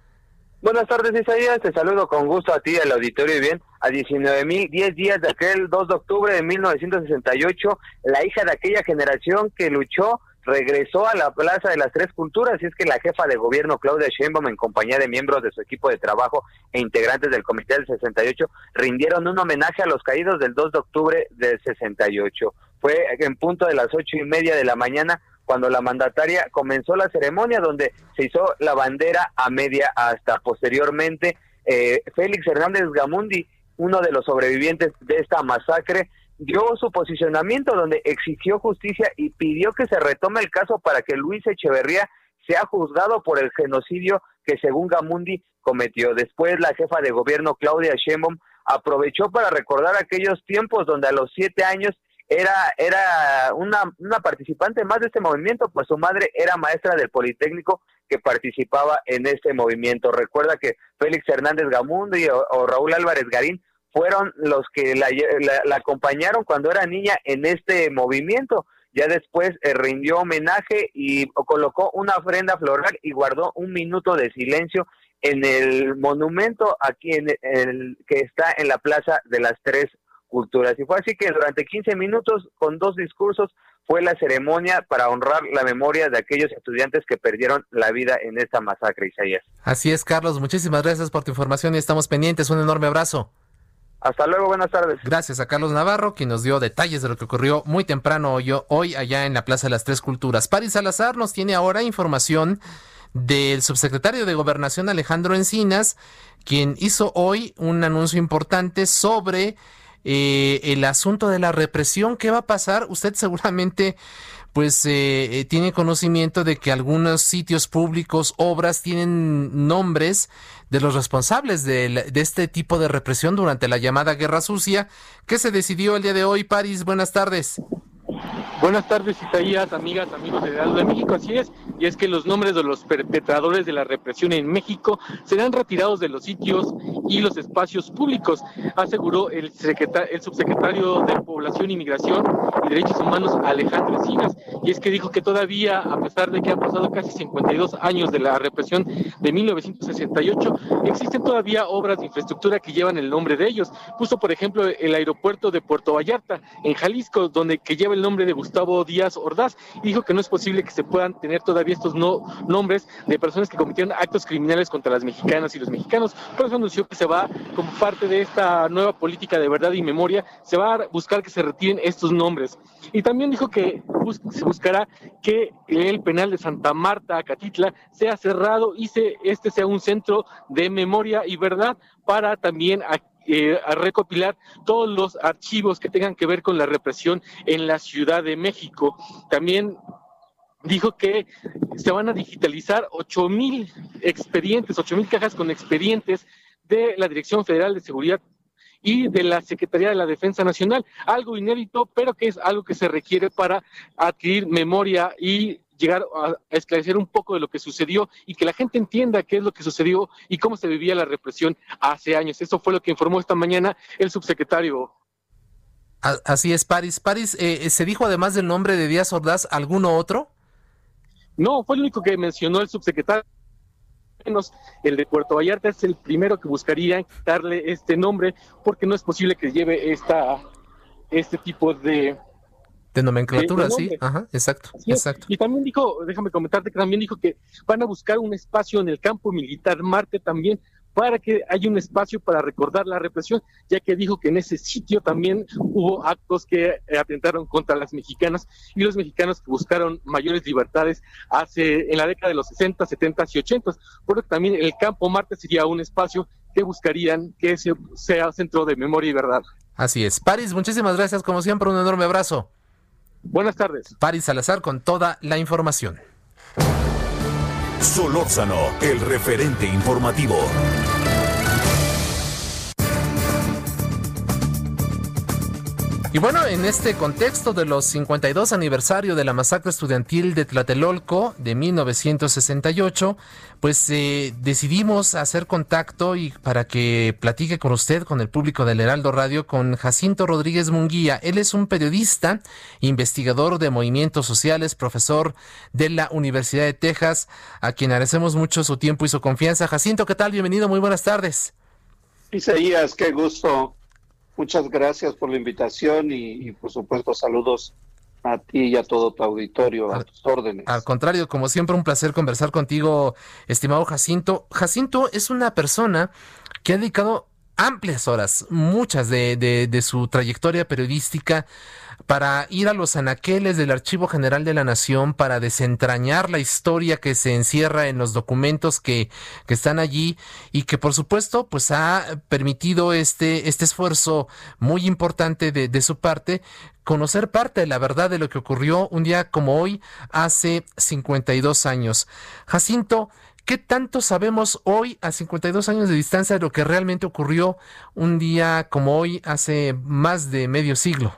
Buenas tardes, Isaías. Te saludo con gusto a ti, al auditorio y bien. A 19 mil, 10 días de aquel 2 de octubre de 1968, la hija de aquella generación que luchó regresó a la Plaza de las Tres Culturas y es que la jefa de gobierno Claudia Sheinbaum en compañía de miembros de su equipo de trabajo e integrantes del Comité del 68 rindieron un homenaje a los caídos del 2 de octubre del 68. Fue en punto de las ocho y media de la mañana cuando la mandataria comenzó la ceremonia donde se hizo la bandera a media hasta posteriormente eh, Félix Hernández Gamundi, uno de los sobrevivientes de esta masacre, dio su posicionamiento donde exigió justicia y pidió que se retome el caso para que Luis Echeverría sea juzgado por el genocidio que según Gamundi cometió. Después la jefa de gobierno Claudia Sheinbaum aprovechó para recordar aquellos tiempos donde a los siete años era, era una, participante más de este movimiento, pues su madre era maestra del Politécnico que participaba en este movimiento. Recuerda que Félix Hernández Gamundi o, Raúl Álvarez Garín fueron los que la, acompañaron cuando era niña en este movimiento. Ya después eh, rindió homenaje y colocó una ofrenda floral y guardó un minuto de silencio en el monumento aquí en el que está en la Plaza de las Tres culturas. Y fue así que durante 15 minutos, con dos discursos, fue la ceremonia para honrar la memoria de aquellos estudiantes que perdieron la vida en esta masacre, Isaías. Así es, Carlos. Muchísimas gracias por tu información y estamos pendientes. Un enorme abrazo. Hasta luego, buenas tardes. Gracias a Carlos Navarro, quien nos dio detalles de lo que ocurrió muy temprano hoy, hoy allá en la Plaza de las Tres Culturas. Paris Salazar nos tiene ahora información del subsecretario de Gobernación Alejandro Encinas, quien hizo hoy un anuncio importante sobre eh, el asunto de la represión. ¿Qué va a pasar? Usted seguramente pues eh, eh, tiene conocimiento de que algunos sitios públicos, obras, tienen nombres de los responsables de, de, este tipo de represión durante la llamada Guerra Sucia, que se decidió el día de hoy. París, buenas tardes. Buenas tardes, Isaías, amigas, amigos de de México. Así es, y es que los nombres de los perpetradores de la represión en México serán retirados de los sitios y los espacios públicos, aseguró el, el subsecretario de Población, Inmigración y Derechos Humanos, Alejandro Encinas. Y es que dijo que todavía, a pesar de que han pasado casi 52 años de la represión de 1968, existen todavía obras de infraestructura que llevan el nombre de ellos. Puso, por ejemplo, el aeropuerto de Puerto Vallarta, en Jalisco, donde que lleva el de Gustavo Díaz Ordaz, y dijo que no es posible que se puedan tener todavía estos no, nombres de personas que cometieron actos criminales contra las mexicanas y los mexicanos. Por eso anunció que se va, como parte de esta nueva política de verdad y memoria, se va a buscar que se retiren estos nombres. Y también dijo que se buscará que el penal de Santa Marta, Catitla, sea cerrado y se, este sea un centro de memoria y verdad para también eh, a recopilar todos los archivos que tengan que ver con la represión en la Ciudad de México. También dijo que se van a digitalizar ocho mil expedientes, ocho mil cajas con expedientes de la Dirección Federal de Seguridad y de la Secretaría de la Defensa Nacional, algo inédito, pero que es algo que se requiere para adquirir memoria y llegar a esclarecer un poco de lo que sucedió y que la gente entienda qué es lo que sucedió y cómo se vivía la represión hace años. Eso fue lo que informó esta mañana el subsecretario. Así es, París. París, eh, eh, ¿se dijo además del nombre de Díaz Ordaz alguno otro? No, fue el único que mencionó el subsecretario. El de Puerto Vallarta es el primero que buscaría darle este nombre porque no es posible que lleve esta, este tipo de, de nomenclatura, sí, ajá, exacto, exacto. Y también dijo, déjame comentarte que también dijo que van a buscar un espacio en el campo militar Marte también para que haya un espacio para recordar la represión, ya que dijo que en ese sitio también hubo actos que atentaron contra las mexicanas y los mexicanos que buscaron mayores libertades hace en la década de los 60, 70 y 80, por lo que también el campo Marte sería un espacio que buscarían que sea centro de memoria y verdad. Así es. París, muchísimas gracias, como siempre, un enorme abrazo. Buenas tardes. Paris Salazar con toda la información. Solórzano, el referente informativo. Y bueno, en este contexto de los 52 aniversario de la masacre estudiantil de Tlatelolco de 1968, pues eh, decidimos hacer contacto y para que platique con usted, con el público del Heraldo Radio, con Jacinto Rodríguez Munguía. Él es un periodista, investigador de movimientos sociales, profesor de la Universidad de Texas, a quien agradecemos mucho su tiempo y su confianza. Jacinto, ¿qué tal? Bienvenido, muy buenas tardes. Isaías, qué gusto Muchas gracias por la invitación y, por supuesto saludos a ti y a todo tu auditorio, a tus órdenes. Al contrario, como siempre, un placer conversar contigo, estimado Jacinto. Jacinto es una persona que ha dedicado amplias horas, muchas de, de su trayectoria periodística para ir a los anaqueles del Archivo General de la Nación, para desentrañar la historia que se encierra en los documentos que, que están allí y que por supuesto pues ha permitido este, este esfuerzo muy importante de, de su parte conocer parte de la verdad de lo que ocurrió un día como hoy hace 52 años. Jacinto, ¿Qué tanto sabemos hoy, a 52 años de distancia, de lo que realmente ocurrió un día como hoy, hace más de medio siglo?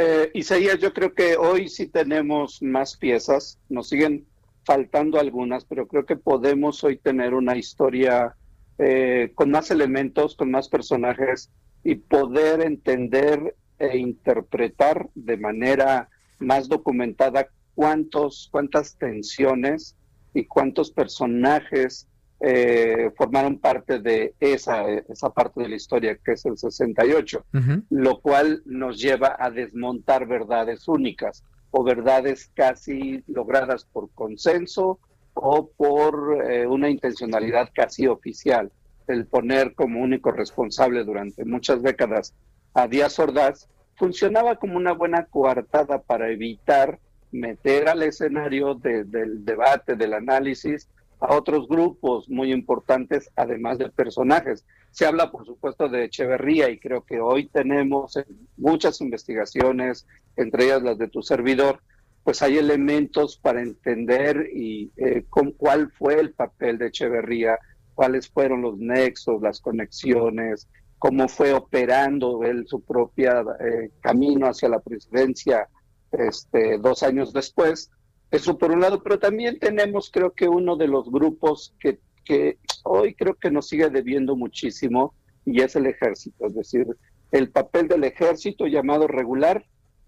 Eh, Isaías, yo creo que hoy sí tenemos más piezas, nos siguen faltando algunas, pero creo que podemos hoy tener una historia eh, con más elementos, con más personajes y poder entender e interpretar de manera más documentada cuántos, cuántas tensiones y cuántos personajes eh, formaron parte de esa, esa parte de la historia que es el 68, lo cual nos lleva a desmontar verdades únicas o verdades casi logradas por consenso o por eh, una intencionalidad casi oficial. el poner como único responsable durante muchas décadas a Díaz Ordaz, funcionaba como una buena coartada para evitar meter al escenario del debate, del análisis, a otros grupos muy importantes, además de personajes. Se habla, por supuesto, de Echeverría y creo que hoy tenemos muchas investigaciones, entre ellas las de tu servidor, pues hay elementos para entender y eh, con cuál fue el papel de Echeverría, cuáles fueron los nexos, las conexiones, cómo fue operando él su propia eh, camino hacia la presidencia este, dos años después. Eso por un lado, pero también tenemos creo que uno de los grupos que, que hoy creo que nos sigue debiendo muchísimo y es el ejército, es decir, el papel del ejército llamado regular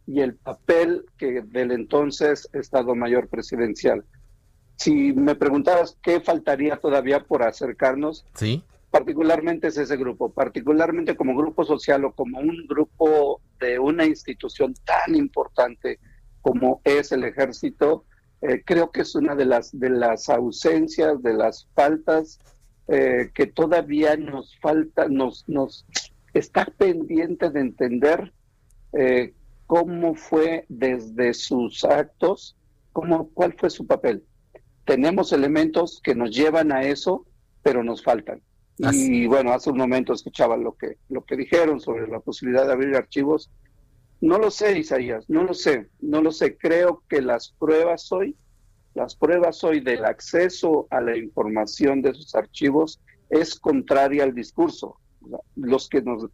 y el papel que del entonces Estado Mayor Presidencial. Si me preguntabas qué faltaría todavía por acercarnos, sí. particularmente es ese grupo, particularmente como grupo social o como un grupo de una institución tan importante como es el ejército, eh, creo que es una de las, de las ausencias, de las faltas eh, que todavía nos falta, nos, nos está pendiente de entender eh, cómo fue desde sus actos, cómo, cuál fue su papel. Tenemos elementos que nos llevan a eso, pero nos faltan. Y bueno, hace un momento escuchaba lo que, lo que dijeron sobre la posibilidad de abrir archivos. No lo sé, Isaías, no lo sé, no lo sé. Creo que las pruebas hoy, las pruebas hoy del acceso a la información de esos archivos es contraria al discurso. Los que nos,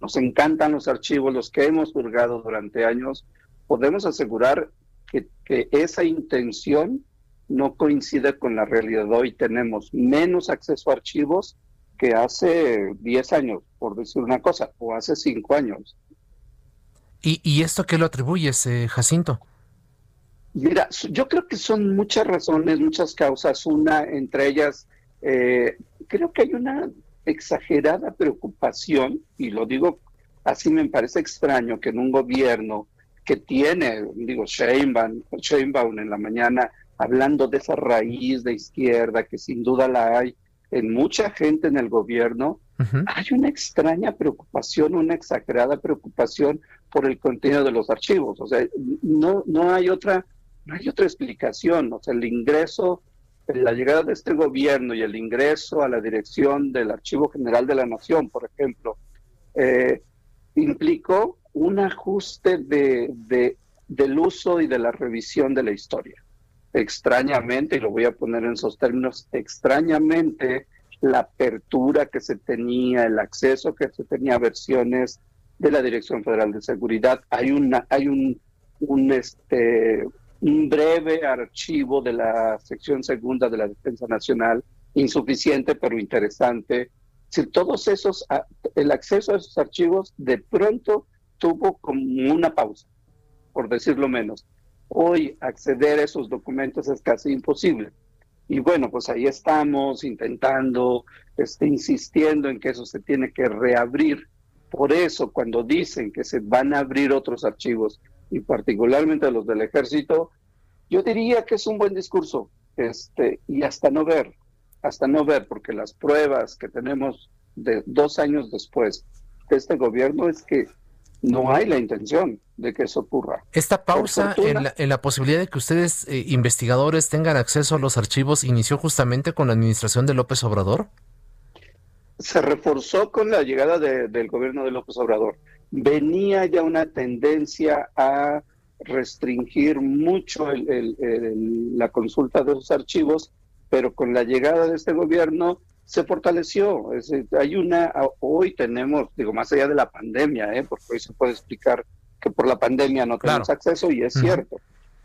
nos encantan los archivos, los que hemos purgado durante años, podemos asegurar que, que esa intención no coincide con la realidad. Hoy tenemos menos acceso a archivos que hace 10 años, por decir una cosa, o hace 5 años. ¿Y, ¿Y, esto qué lo atribuyes, eh, Jacinto? Mira, yo creo que son muchas razones, muchas causas. Una, entre ellas, eh, creo que hay una exagerada preocupación, y lo digo así, me parece extraño que en un gobierno que tiene, digo, Sheinbaum, Sheinbaum en la mañana hablando de esa raíz de izquierda, que sin duda la hay, en mucha gente en el gobierno, hay una extraña preocupación, una exagerada preocupación por el contenido de los archivos. O sea, no, no hay otra, no hay otra explicación. O sea, el ingreso, la llegada de este gobierno y el ingreso a la dirección del Archivo General de la Nación, por ejemplo, eh, implicó un ajuste de, de, del uso y de la revisión de la historia extrañamente, y lo voy a poner en esos términos, extrañamente la apertura que se tenía, el acceso que se tenía a versiones de la Dirección Federal de Seguridad. Hay una, hay un, un este un breve archivo de la sección segunda de la Defensa Nacional, insuficiente pero interesante. Si todos esos, el acceso a esos archivos de pronto tuvo como una pausa, por decirlo menos. Hoy acceder a esos documentos es casi imposible. Y bueno, pues ahí estamos intentando, este, insistiendo en que eso se tiene que reabrir. Por eso, cuando dicen que se van a abrir otros archivos, y particularmente los del ejército, yo diría que es un buen discurso, este, y hasta no ver, hasta no ver, porque las pruebas que tenemos de dos años después de este gobierno es que no hay la intención de que eso ocurra. Esta pausa en la, posibilidad de que ustedes, eh, investigadores, tengan acceso a los archivos, inició justamente con la administración de López Obrador. Se reforzó con la llegada del gobierno de López Obrador. Venía ya una tendencia a restringir mucho la consulta de esos archivos, pero con la llegada de este gobierno se fortaleció. hay una, hoy tenemos, digo, más allá de la pandemia, ¿eh? porque hoy se puede explicar que por la pandemia no tenemos acceso y es cierto.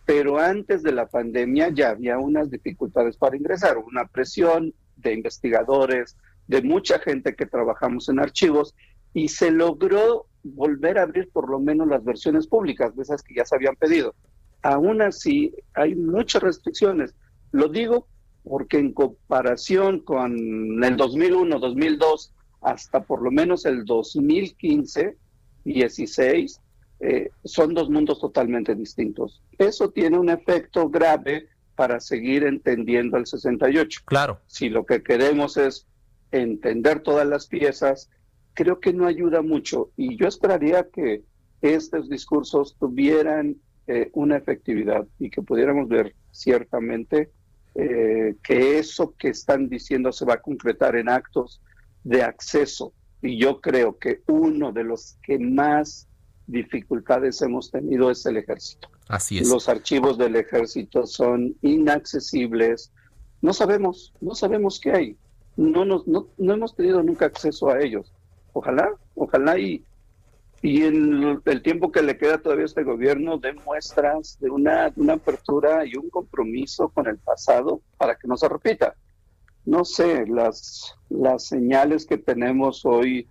Pero antes de la pandemia ya había unas dificultades para ingresar, una presión de investigadores, de mucha gente que trabajamos en archivos y se logró volver a abrir por lo menos las versiones públicas de esas que ya se habían pedido. Aún así, hay muchas restricciones. Lo digo porque en comparación con el 2001, 2002, hasta por lo menos el 2015, 16, eh, son dos mundos totalmente distintos. Eso tiene un efecto grave para seguir entendiendo el 68. Claro. Si lo que queremos es entender todas las piezas, creo que no ayuda mucho. Y yo esperaría que estos discursos tuvieran eh, una efectividad y que pudiéramos ver ciertamente eh, que eso que están diciendo se va a concretar en actos de acceso. Y yo creo que uno de los que más dificultades hemos tenido es el ejército. Así es. Los archivos del ejército son inaccesibles. No sabemos, no sabemos qué hay. No, nos, no, no hemos tenido nunca acceso a ellos. Ojalá, ojalá y, y en el tiempo que le queda todavía a este gobierno dé muestras de una, de una apertura y un compromiso con el pasado para que no se repita. No sé, las, las señales que tenemos hoy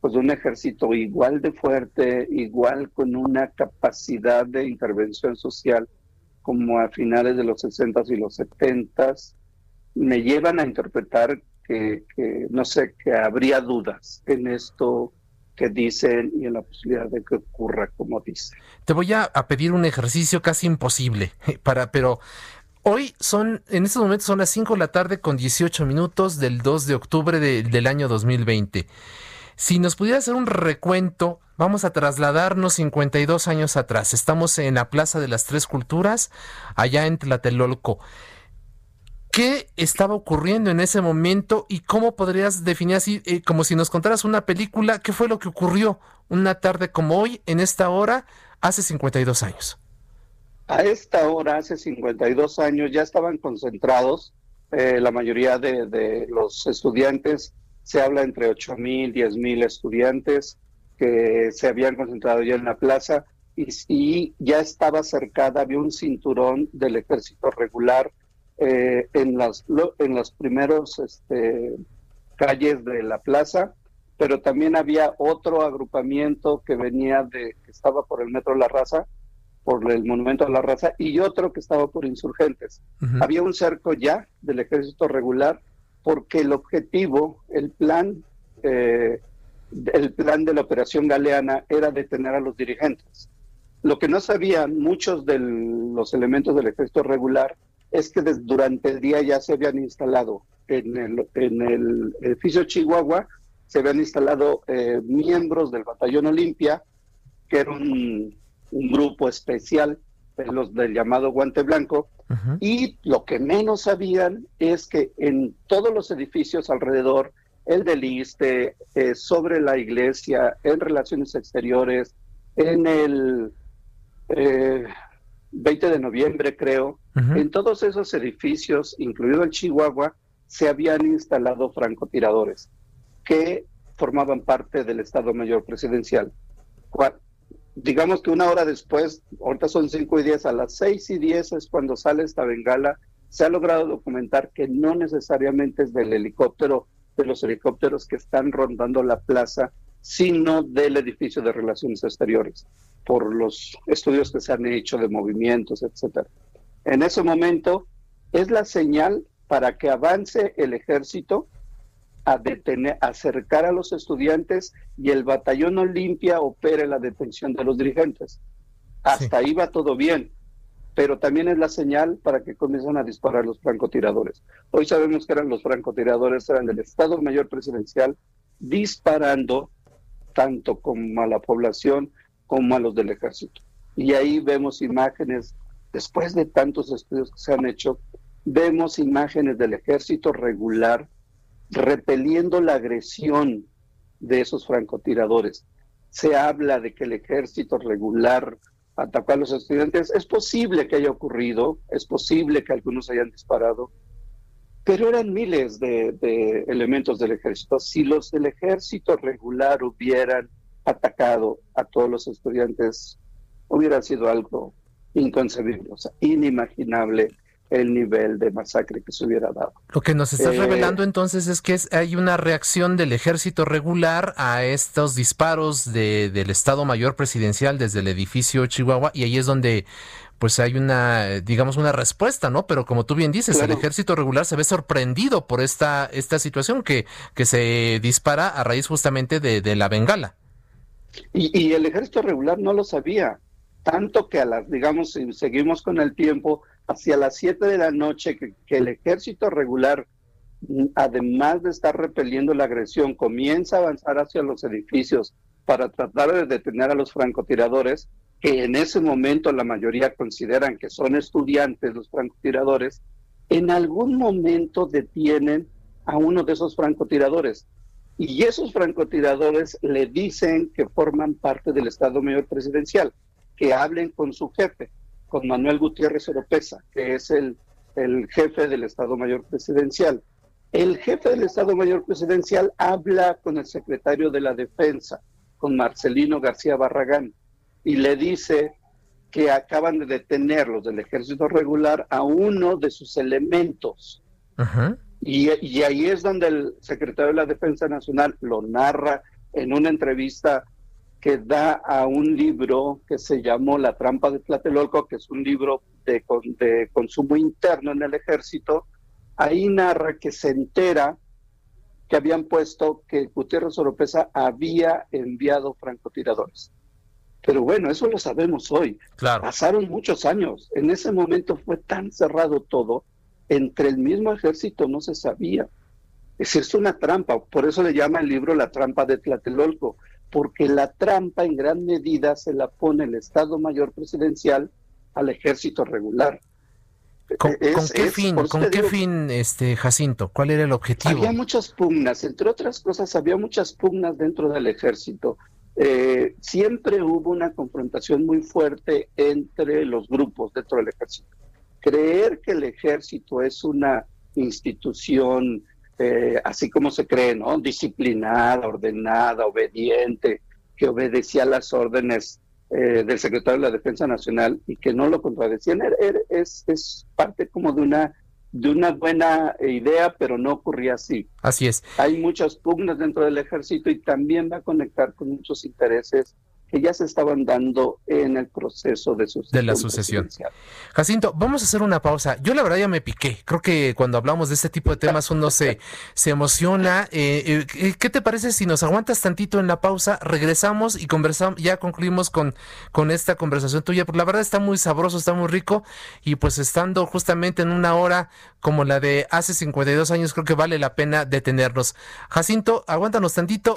pues de un ejército igual de fuerte, igual con una capacidad de intervención social como a finales de los 60 y los 70 me llevan a interpretar que, que, no sé, que habría dudas en esto que dicen y en la posibilidad de que ocurra como dicen. Te voy a, pedir un ejercicio casi imposible, *laughs* para, pero Hoy son, en estos momentos son las 5 de la tarde con 18 minutos del 2 de octubre de, del año 2020. Si nos pudiera hacer un recuento, vamos a trasladarnos 52 años atrás. Estamos en la Plaza de las Tres Culturas, allá en Tlatelolco. ¿Qué estaba ocurriendo en ese momento y cómo podrías definir así, eh, como si nos contaras una película, qué fue lo que ocurrió una tarde como hoy, en esta hora, hace 52 años? A esta hora, hace 52 años, ya estaban concentrados eh, la mayoría de, de los estudiantes se habla entre 8 mil, 10 mil estudiantes que se habían concentrado ya en la plaza y, ya estaba cercada, había un cinturón del ejército regular eh, en las en los primeros este, calles de la plaza, pero también había otro agrupamiento que venía de, que estaba por el Metro La Raza, por el Monumento a la Raza, y otro que estaba por insurgentes. Había un cerco ya del ejército regular porque el objetivo, el plan, eh, el plan de la operación galeana era detener a los dirigentes. Lo que no sabían muchos de los elementos del ejército regular es que durante el día ya se habían instalado en el, en el edificio Chihuahua, se habían instalado eh, miembros del batallón Olimpia, que era un, un grupo especial, los del llamado guante blanco, y lo que menos sabían es que en todos los edificios alrededor, el del ISTE, eh, sobre la iglesia, en relaciones exteriores, en el 20 eh, de noviembre creo, en todos esos edificios, incluido el Chihuahua, se habían instalado francotiradores que formaban parte del Estado Mayor Presidencial digamos que una hora después, ahorita son 5 y 10, a las 6 y 10 es cuando sale esta bengala, se ha logrado documentar que no necesariamente es del helicóptero, de los helicópteros que están rondando la plaza, sino del edificio de relaciones exteriores, por los estudios que se han hecho de movimientos, etcétera. En ese momento es la señal para que avance el ejército a detener, acercar a los estudiantes y el batallón Olimpia opere la detención de los dirigentes. Hasta ahí va todo bien, pero también es la señal para que comiencen a disparar los francotiradores. Hoy sabemos que eran los francotiradores, eran del Estado Mayor Presidencial, disparando tanto como a la población como a los del ejército. Y ahí vemos imágenes, después de tantos estudios que se han hecho, vemos imágenes del ejército regular repeliendo la agresión de esos francotiradores. Se habla de que el ejército regular atacó a los estudiantes. Es posible que haya ocurrido, es posible que algunos hayan disparado, pero eran miles de, elementos del ejército. Si los del ejército regular hubieran atacado a todos los estudiantes, hubiera sido algo inconcebible, o sea, inimaginable el nivel de masacre que se hubiera dado. Lo que nos estás eh, revelando entonces es que hay una reacción del ejército regular a estos disparos de, del Estado Mayor Presidencial desde el edificio Chihuahua y ahí es donde pues hay una, digamos, una respuesta, ¿no? Pero como tú bien dices, el ejército regular se ve sorprendido por esta, esta situación que, que se dispara a raíz justamente de, de la bengala. Y, el ejército regular no lo sabía, tanto que a las, digamos, si seguimos con el tiempo, hacia las 7 de la noche que, el ejército regular además de estar repeliendo la agresión, comienza a avanzar hacia los edificios para tratar de detener a los francotiradores, que en ese momento la mayoría consideran que son estudiantes los francotiradores, en algún momento detienen a uno de esos francotiradores. Y esos francotiradores le dicen que forman parte del Estado Mayor Presidencial, que hablen con su jefe, con Manuel Gutiérrez Oropesa, que es el, jefe del Estado Mayor Presidencial. El jefe del Estado Mayor Presidencial habla con el secretario de la Defensa, con Marcelino García Barragán, y le dice que acaban de detener los del ejército regular a uno de sus elementos. Y, y, ahí es donde el secretario de la Defensa Nacional lo narra en una entrevista que da a un libro que se llamó La trampa de Tlatelolco, que es un libro de, de consumo interno en el ejército. Ahí narra que se entera que habían puesto que Gutiérrez Oropesa había enviado francotiradores. Pero bueno, eso lo sabemos hoy. Pasaron muchos años. En ese momento fue tan cerrado todo. Entre el mismo ejército no se sabía. Es, es una trampa. Por eso le llama el libro La trampa de Tlatelolco. Porque la trampa en gran medida se la pone el Estado Mayor Presidencial al ejército regular. ¿Con, qué fin, con qué fin, este Jacinto? ¿Cuál era el objetivo? Había muchas pugnas, entre otras cosas, había muchas pugnas dentro del ejército. Eh, siempre hubo una confrontación muy fuerte entre los grupos dentro del ejército. Creer que el ejército es una institución, eh, así como se cree, ¿no? Disciplinada, ordenada, obediente, que obedecía las órdenes eh, del secretario de la Defensa Nacional y que no lo contradecían, er, er, es, es parte como de una de una buena idea, pero no ocurría así. Así es. Hay muchas pugnas dentro del ejército y también va a conectar con muchos intereses que ya se estaban dando en el proceso de sucesión. De la sucesión. Jacinto, vamos a hacer una pausa. Yo la verdad ya me piqué. Creo que cuando hablamos de este tipo de temas uno se, *laughs* se emociona. Eh, eh, ¿Qué te parece si nos aguantas tantito en la pausa? Regresamos y conversamos, ya concluimos con, con esta conversación tuya. Porque la verdad está muy sabroso, está muy rico. Y pues estando justamente en una hora como la de hace 52 años, creo que vale la pena detenernos. Jacinto, aguántanos tantito.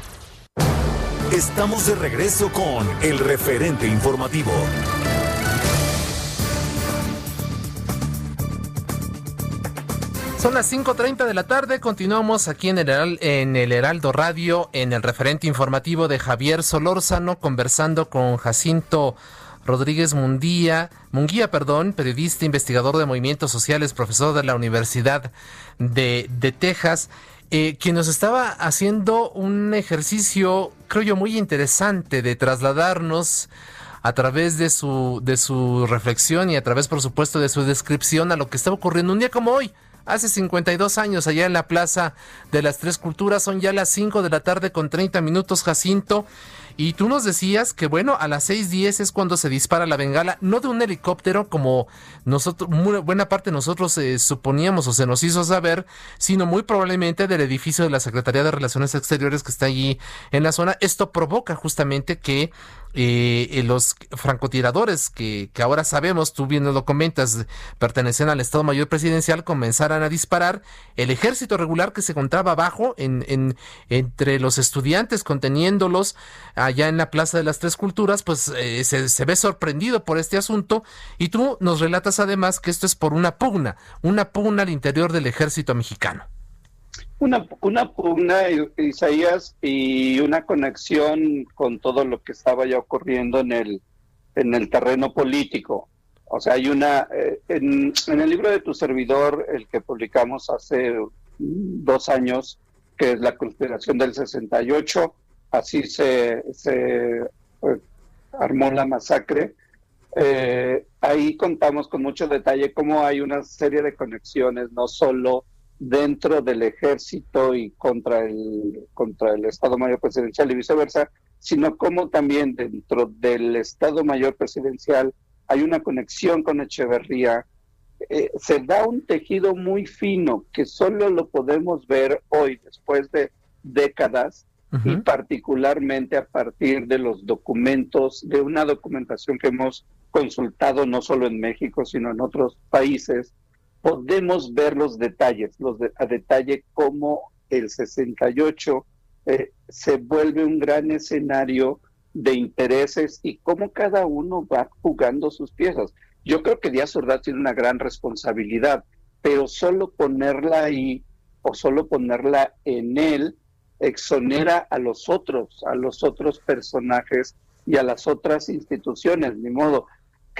Estamos de regreso con el referente informativo. Son las 5.30 de la tarde, continuamos aquí en el, en Heraldo Radio, en el referente informativo de Javier Solórzano, conversando con Jacinto Rodríguez Mundía, Munguía, perdón, periodista, investigador de movimientos sociales, profesor de la Universidad de Texas eh, quien nos estaba haciendo un ejercicio, creo yo, muy interesante de trasladarnos a través de su, de su reflexión y a través, por supuesto, de su descripción a lo que estaba ocurriendo un día como hoy, hace 52 años, allá en la Plaza de las Tres Culturas. Son ya las 5 de la tarde con 30 minutos, Jacinto. Y tú nos decías que, bueno, a las 6.10 es cuando se dispara la bengala, no de un helicóptero como nosotros, muy buena parte de nosotros eh, suponíamos o se nos hizo saber, sino muy probablemente del edificio de la Secretaría de Relaciones Exteriores que está allí en la zona. Esto provoca justamente que eh, eh, los francotiradores que, que, ahora sabemos, tú bien lo comentas, pertenecen al Estado Mayor Presidencial, comenzaran a disparar. El ejército regular que se encontraba abajo, en, en, entre los estudiantes, conteniéndolos allá en la Plaza de las Tres Culturas, pues eh, se, se ve sorprendido por este asunto. Y tú nos relatas además que esto es por una pugna, una pugna al interior del ejército mexicano. Una, una pugna, Isaías, y una conexión con todo lo que estaba ya ocurriendo en el, en el terreno político. O sea, hay una, eh, en, el libro de tu servidor, el que publicamos hace dos años, que es la conspiración del 68, así se, se eh, armó la masacre. Eh, ahí contamos con mucho detalle cómo hay una serie de conexiones, no solo dentro del ejército y contra el, contra el Estado Mayor Presidencial y viceversa, sino como también dentro del Estado Mayor Presidencial hay una conexión con Echeverría. Eh, se da un tejido muy fino que solo lo podemos ver hoy, después de décadas, y particularmente a partir de los documentos, de una documentación que hemos consultado no solo en México, sino en otros países, podemos ver los detalles, los a detalle cómo el 68 eh, se vuelve un gran escenario de intereses y cómo cada uno va jugando sus piezas. Yo creo que Díaz Ordaz tiene una gran responsabilidad, pero solo ponerla ahí o solo ponerla en él exonera a los otros, a los otros personajes y a las otras instituciones, ni modo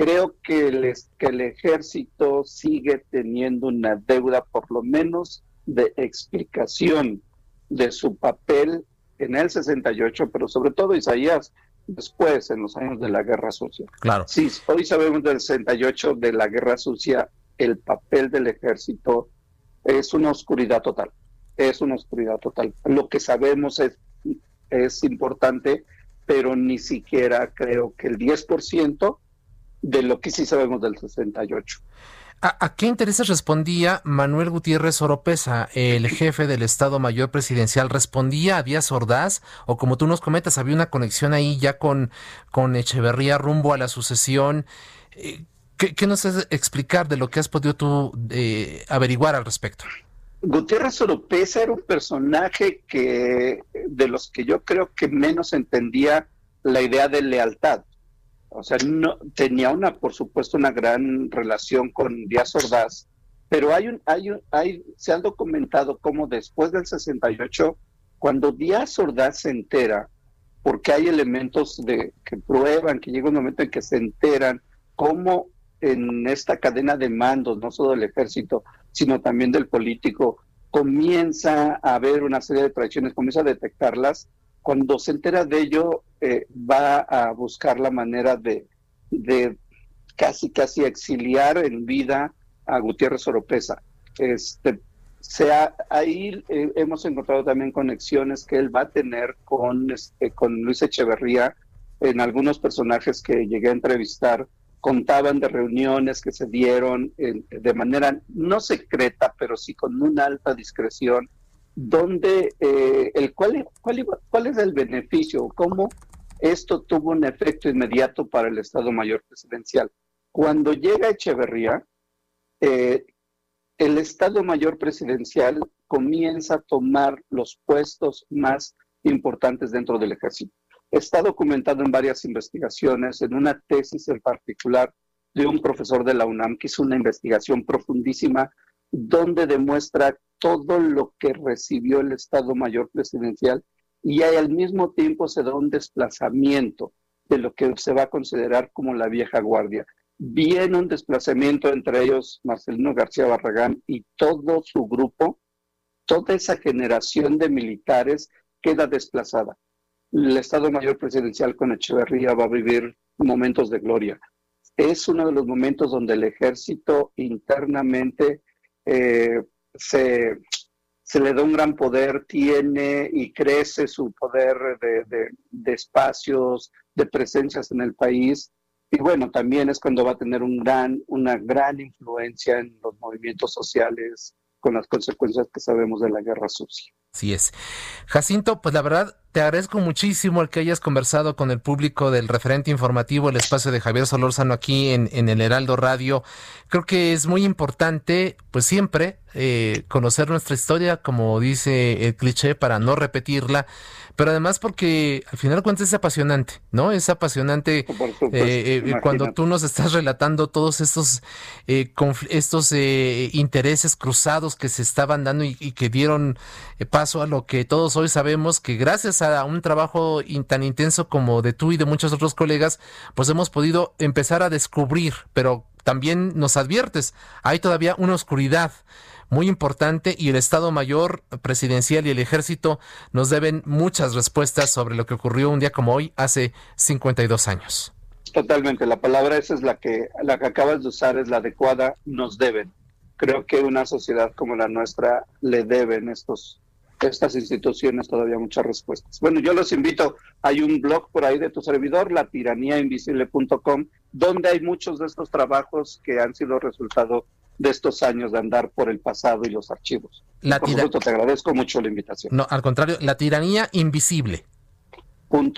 creo que el, que el ejército sigue teniendo una deuda por lo menos de explicación de su papel en el 68, pero sobre todo Isaías después, en los años de la Guerra Sucia. Claro. Sí, hoy sabemos del 68, de la Guerra Sucia, el papel del ejército es una oscuridad total, es una oscuridad total. Lo que sabemos es, es importante, pero ni siquiera creo que el 10% de lo que sí sabemos del 68. ¿A, qué intereses respondía Manuel Gutiérrez Oropesa, el jefe del Estado Mayor Presidencial? ¿Respondía a Díaz Ordaz? O como tú nos comentas, había una conexión ahí ya con, con Echeverría rumbo a la sucesión. Eh, ¿Qué, nos hace explicar de lo que has podido tú eh, averiguar al respecto? Gutiérrez Oropesa era un personaje que de los que yo creo que menos entendía la idea de lealtad. O sea, no, tenía una, por supuesto, una gran relación con Díaz Ordaz, pero hay un, hay un, hay, se ha documentado cómo después del 68, cuando Díaz Ordaz se entera, porque hay elementos de, que prueban que llega un momento en que se enteran cómo en esta cadena de mandos, no solo del ejército, sino también del político, comienza a haber una serie de traiciones, comienza a detectarlas, cuando se entera de ello, eh, va a buscar la manera de, de casi, casi exiliar en vida a Gutiérrez Oropesa. Este, sea, ahí eh, hemos encontrado también conexiones que él va a tener con, este, con Luis Echeverría. En algunos personajes que llegué a entrevistar contaban de reuniones que se dieron de manera no secreta, pero sí con una alta discreción donde eh, el cuál, cuál, cuál es el beneficio, cómo esto tuvo un efecto inmediato para el Estado Mayor Presidencial. Cuando llega Echeverría, eh, el Estado Mayor Presidencial comienza a tomar los puestos más importantes dentro del ejército. Está documentado en varias investigaciones, en una tesis en particular de un profesor de la UNAM que hizo una investigación profundísima donde demuestra todo lo que recibió el Estado Mayor Presidencial y al mismo tiempo se da un desplazamiento de lo que se va a considerar como la vieja guardia. Viene un desplazamiento entre ellos Marcelino García Barragán y todo su grupo, toda esa generación de militares queda desplazada. El Estado Mayor Presidencial con Echeverría va a vivir momentos de gloria. Es uno de los momentos donde el ejército internamente eh, se, se, le da un gran poder, tiene y crece su poder de, de, espacios, de presencias en el país. Y bueno, también es cuando va a tener un gran, una gran influencia en los movimientos sociales con las consecuencias que sabemos de la guerra sucia. Así es. Jacinto, pues la verdad, te agradezco muchísimo el que hayas conversado con el público del referente informativo, el espacio de Javier Solórzano aquí en, en el Heraldo Radio. Creo que es muy importante, pues siempre, eh, conocer nuestra historia, como dice el cliché, para no repetirla, pero además porque al final de cuentas es apasionante, ¿no? Es apasionante eh, eh, cuando tú nos estás relatando todos estos, estos intereses cruzados que se estaban dando y, y que dieron paso a lo que todos hoy sabemos, que gracias a un trabajo tan intenso como de tú y de muchos otros colegas, pues hemos podido empezar a descubrir, pero también nos adviertes, hay todavía una oscuridad muy importante y el Estado Mayor Presidencial y el Ejército nos deben muchas respuestas sobre lo que ocurrió un día como hoy hace 52 años. Totalmente, la palabra esa es la que, la que acabas de usar, es la adecuada, nos deben. creo que una sociedad como la nuestra le deben estos estas instituciones todavía muchas respuestas. Bueno, yo los invito, hay un blog por ahí de tu servidor, la latiraníainvisible.com, donde hay muchos de estos trabajos que han sido resultado de estos años de andar por el pasado y los archivos. La por supuesto, te agradezco mucho la invitación. No, al contrario, la tiranía invisible. Com.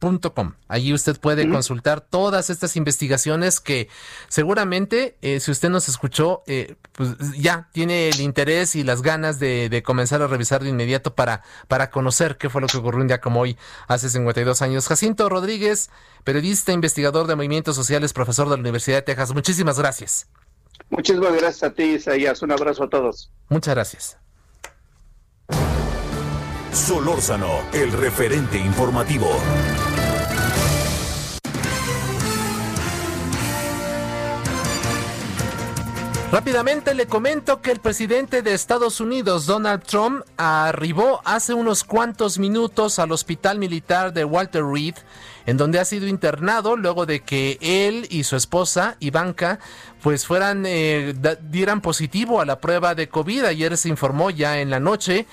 Com. Allí usted puede consultar todas estas investigaciones que seguramente, eh, si usted nos escuchó, eh, pues ya tiene el interés y las ganas de, comenzar a revisar de inmediato para, para conocer qué fue lo que ocurrió un día como hoy, hace 52 años. Jacinto Rodríguez, periodista, investigador de movimientos sociales, profesor de la Universidad de Texas. Muchísimas gracias. Muchísimas gracias a ti, Isaías. Un abrazo a todos. Muchas gracias. Solórzano, el referente informativo. Rápidamente le comento que el presidente de Estados Unidos, Donald Trump, arribó hace unos cuantos minutos al hospital militar de Walter Reed, en donde ha sido internado luego de que él y su esposa, Ivanka, pues fueran, eh, dieran positivo a la prueba de COVID. Ayer se informó ya en la noche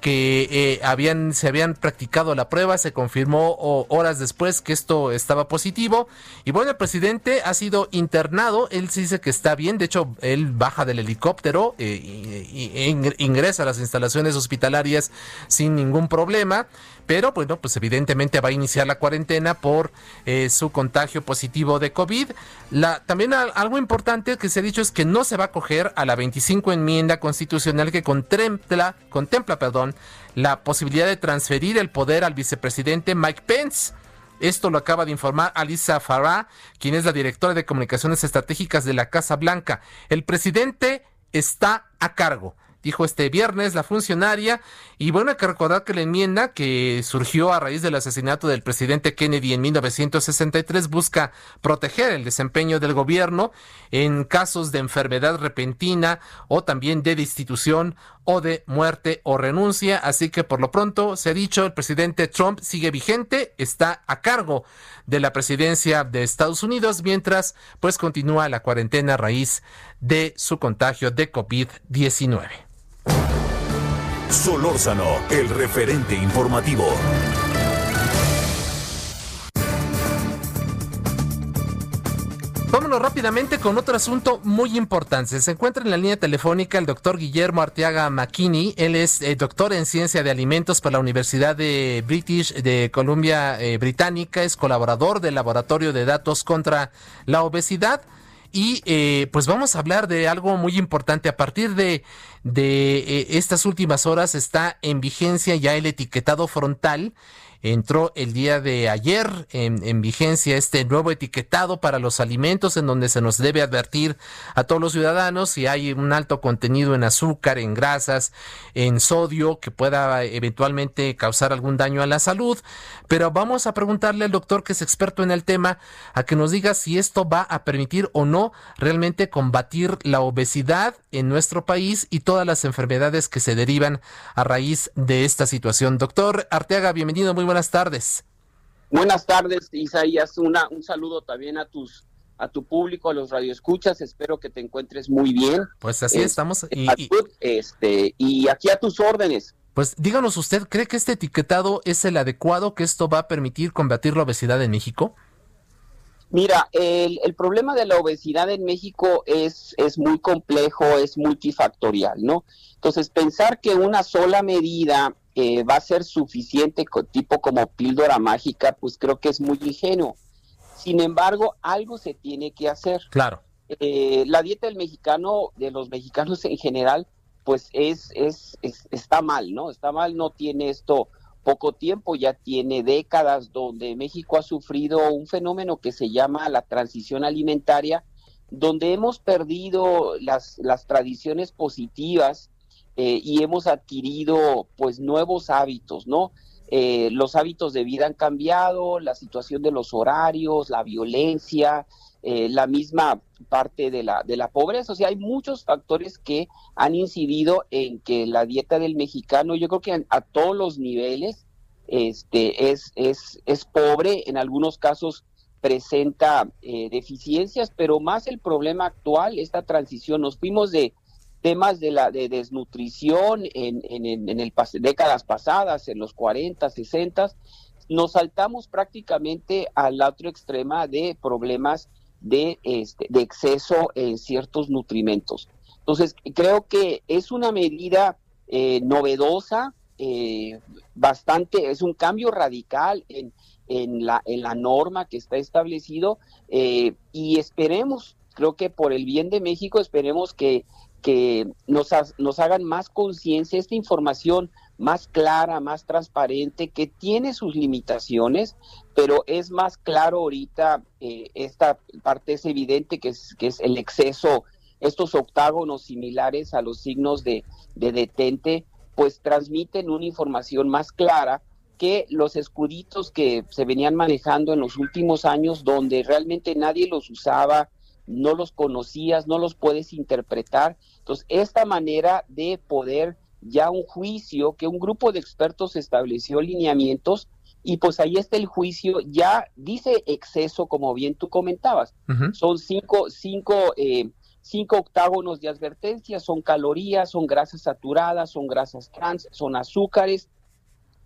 que eh, habían, se habían practicado la prueba, se confirmó horas después que esto estaba positivo. Y bueno, el presidente ha sido internado, él sí dice que está bien, de hecho, él baja del helicóptero e ingresa a las instalaciones hospitalarias sin ningún problema pero bueno, pues evidentemente va a iniciar la cuarentena por eh, su contagio positivo de COVID. La, también algo importante que se ha dicho es que no se va a acoger a la 25 enmienda constitucional que contempla, contempla perdón, la posibilidad de transferir el poder al vicepresidente Mike Pence. Esto lo acaba de informar Alisa Farah, quien es la directora de comunicaciones estratégicas de la Casa Blanca. El presidente está a cargo dijo este viernes la funcionaria. Y bueno, hay que recordar que la enmienda que surgió a raíz del asesinato del presidente Kennedy en 1963 busca proteger el desempeño del gobierno en casos de enfermedad repentina o también de destitución o de muerte o renuncia. Así que por lo pronto se ha dicho, el presidente Trump sigue vigente, está a cargo de la presidencia de Estados Unidos mientras pues continúa la cuarentena a raíz de su contagio de COVID-19. Solórzano, el referente informativo. Vámonos rápidamente con otro asunto muy importante. Se encuentra en la línea telefónica el doctor Guillermo Arteaga McKinney. Él es eh, doctor en ciencia de alimentos por la Universidad de British de Columbia eh, Británica. Es colaborador del Laboratorio de Datos contra la Obesidad. Y eh, pues vamos a hablar de algo muy importante. A partir de, de eh, estas últimas horas está en vigencia ya el etiquetado frontal entró el día de ayer en, vigencia este nuevo etiquetado para los alimentos en donde se nos debe advertir a todos los ciudadanos si hay un alto contenido en azúcar, en grasas, en sodio que pueda eventualmente causar algún daño a la salud. Pero vamos a preguntarle al doctor que es experto en el tema a que nos diga si esto va a permitir o no realmente combatir la obesidad en nuestro país y todas las enfermedades que se derivan a raíz de esta situación. Doctor Arteaga, bienvenido, muy buenas tardes. Buenas tardes, Isaías. Una, un saludo también a tus a tu público, a los radioescuchas. Espero que te encuentres muy bien. Pues así estamos. Y, este, y aquí a tus órdenes. Pues díganos usted, ¿cree que este etiquetado es el adecuado, que esto va a permitir combatir la obesidad en México? Mira, el, el, problema de la obesidad en México es, es muy complejo, es multifactorial, ¿no? Entonces, pensar que una sola medida eh, va a ser suficiente, tipo como píldora mágica, pues creo que es muy ingenuo. Sin embargo, algo se tiene que hacer. Claro. Eh, la dieta del mexicano, de los mexicanos en general, pues es, es, está mal, ¿no? Está mal, no tiene esto poco tiempo, ya tiene décadas donde México ha sufrido un fenómeno que se llama la transición alimentaria, donde hemos perdido las, las tradiciones positivas eh, y hemos adquirido pues nuevos hábitos, ¿no? Eh, los hábitos de vida han cambiado, la situación de los horarios, la violencia, eh, la misma parte de la, de la pobreza. O sea, hay muchos factores que han incidido en que la dieta del mexicano, yo creo que a, todos los niveles, este, es, es, es pobre, en algunos casos presenta deficiencias, pero más el problema actual, esta transición, nos fuimos de temas de la de desnutrición en, en, en el décadas pasadas, en los 40, 60, nos saltamos prácticamente al otro extrema de problemas de, este, de exceso en ciertos nutrimentos. Entonces, creo que es una medida eh, novedosa, eh, bastante, es un cambio radical en, en, la, en la norma que está establecido eh, y esperemos, creo que por el bien de México, esperemos que que nos, nos hagan más conciencia, esta información más clara, más transparente, que tiene sus limitaciones, pero es más claro ahorita, eh, esta parte es evidente que es, que es el exceso, estos octágonos similares a los signos de, de detente, pues transmiten una información más clara que los escuditos que se venían manejando en los últimos años, donde realmente nadie los usaba, no los conocías, no los puedes interpretar. Entonces, esta manera de poder ya un juicio, que un grupo de expertos estableció lineamientos, y pues ahí está el juicio, ya dice exceso, como bien tú comentabas. Son cinco, cinco, eh, cinco octágonos de advertencia, son calorías, son grasas saturadas, son grasas trans, son azúcares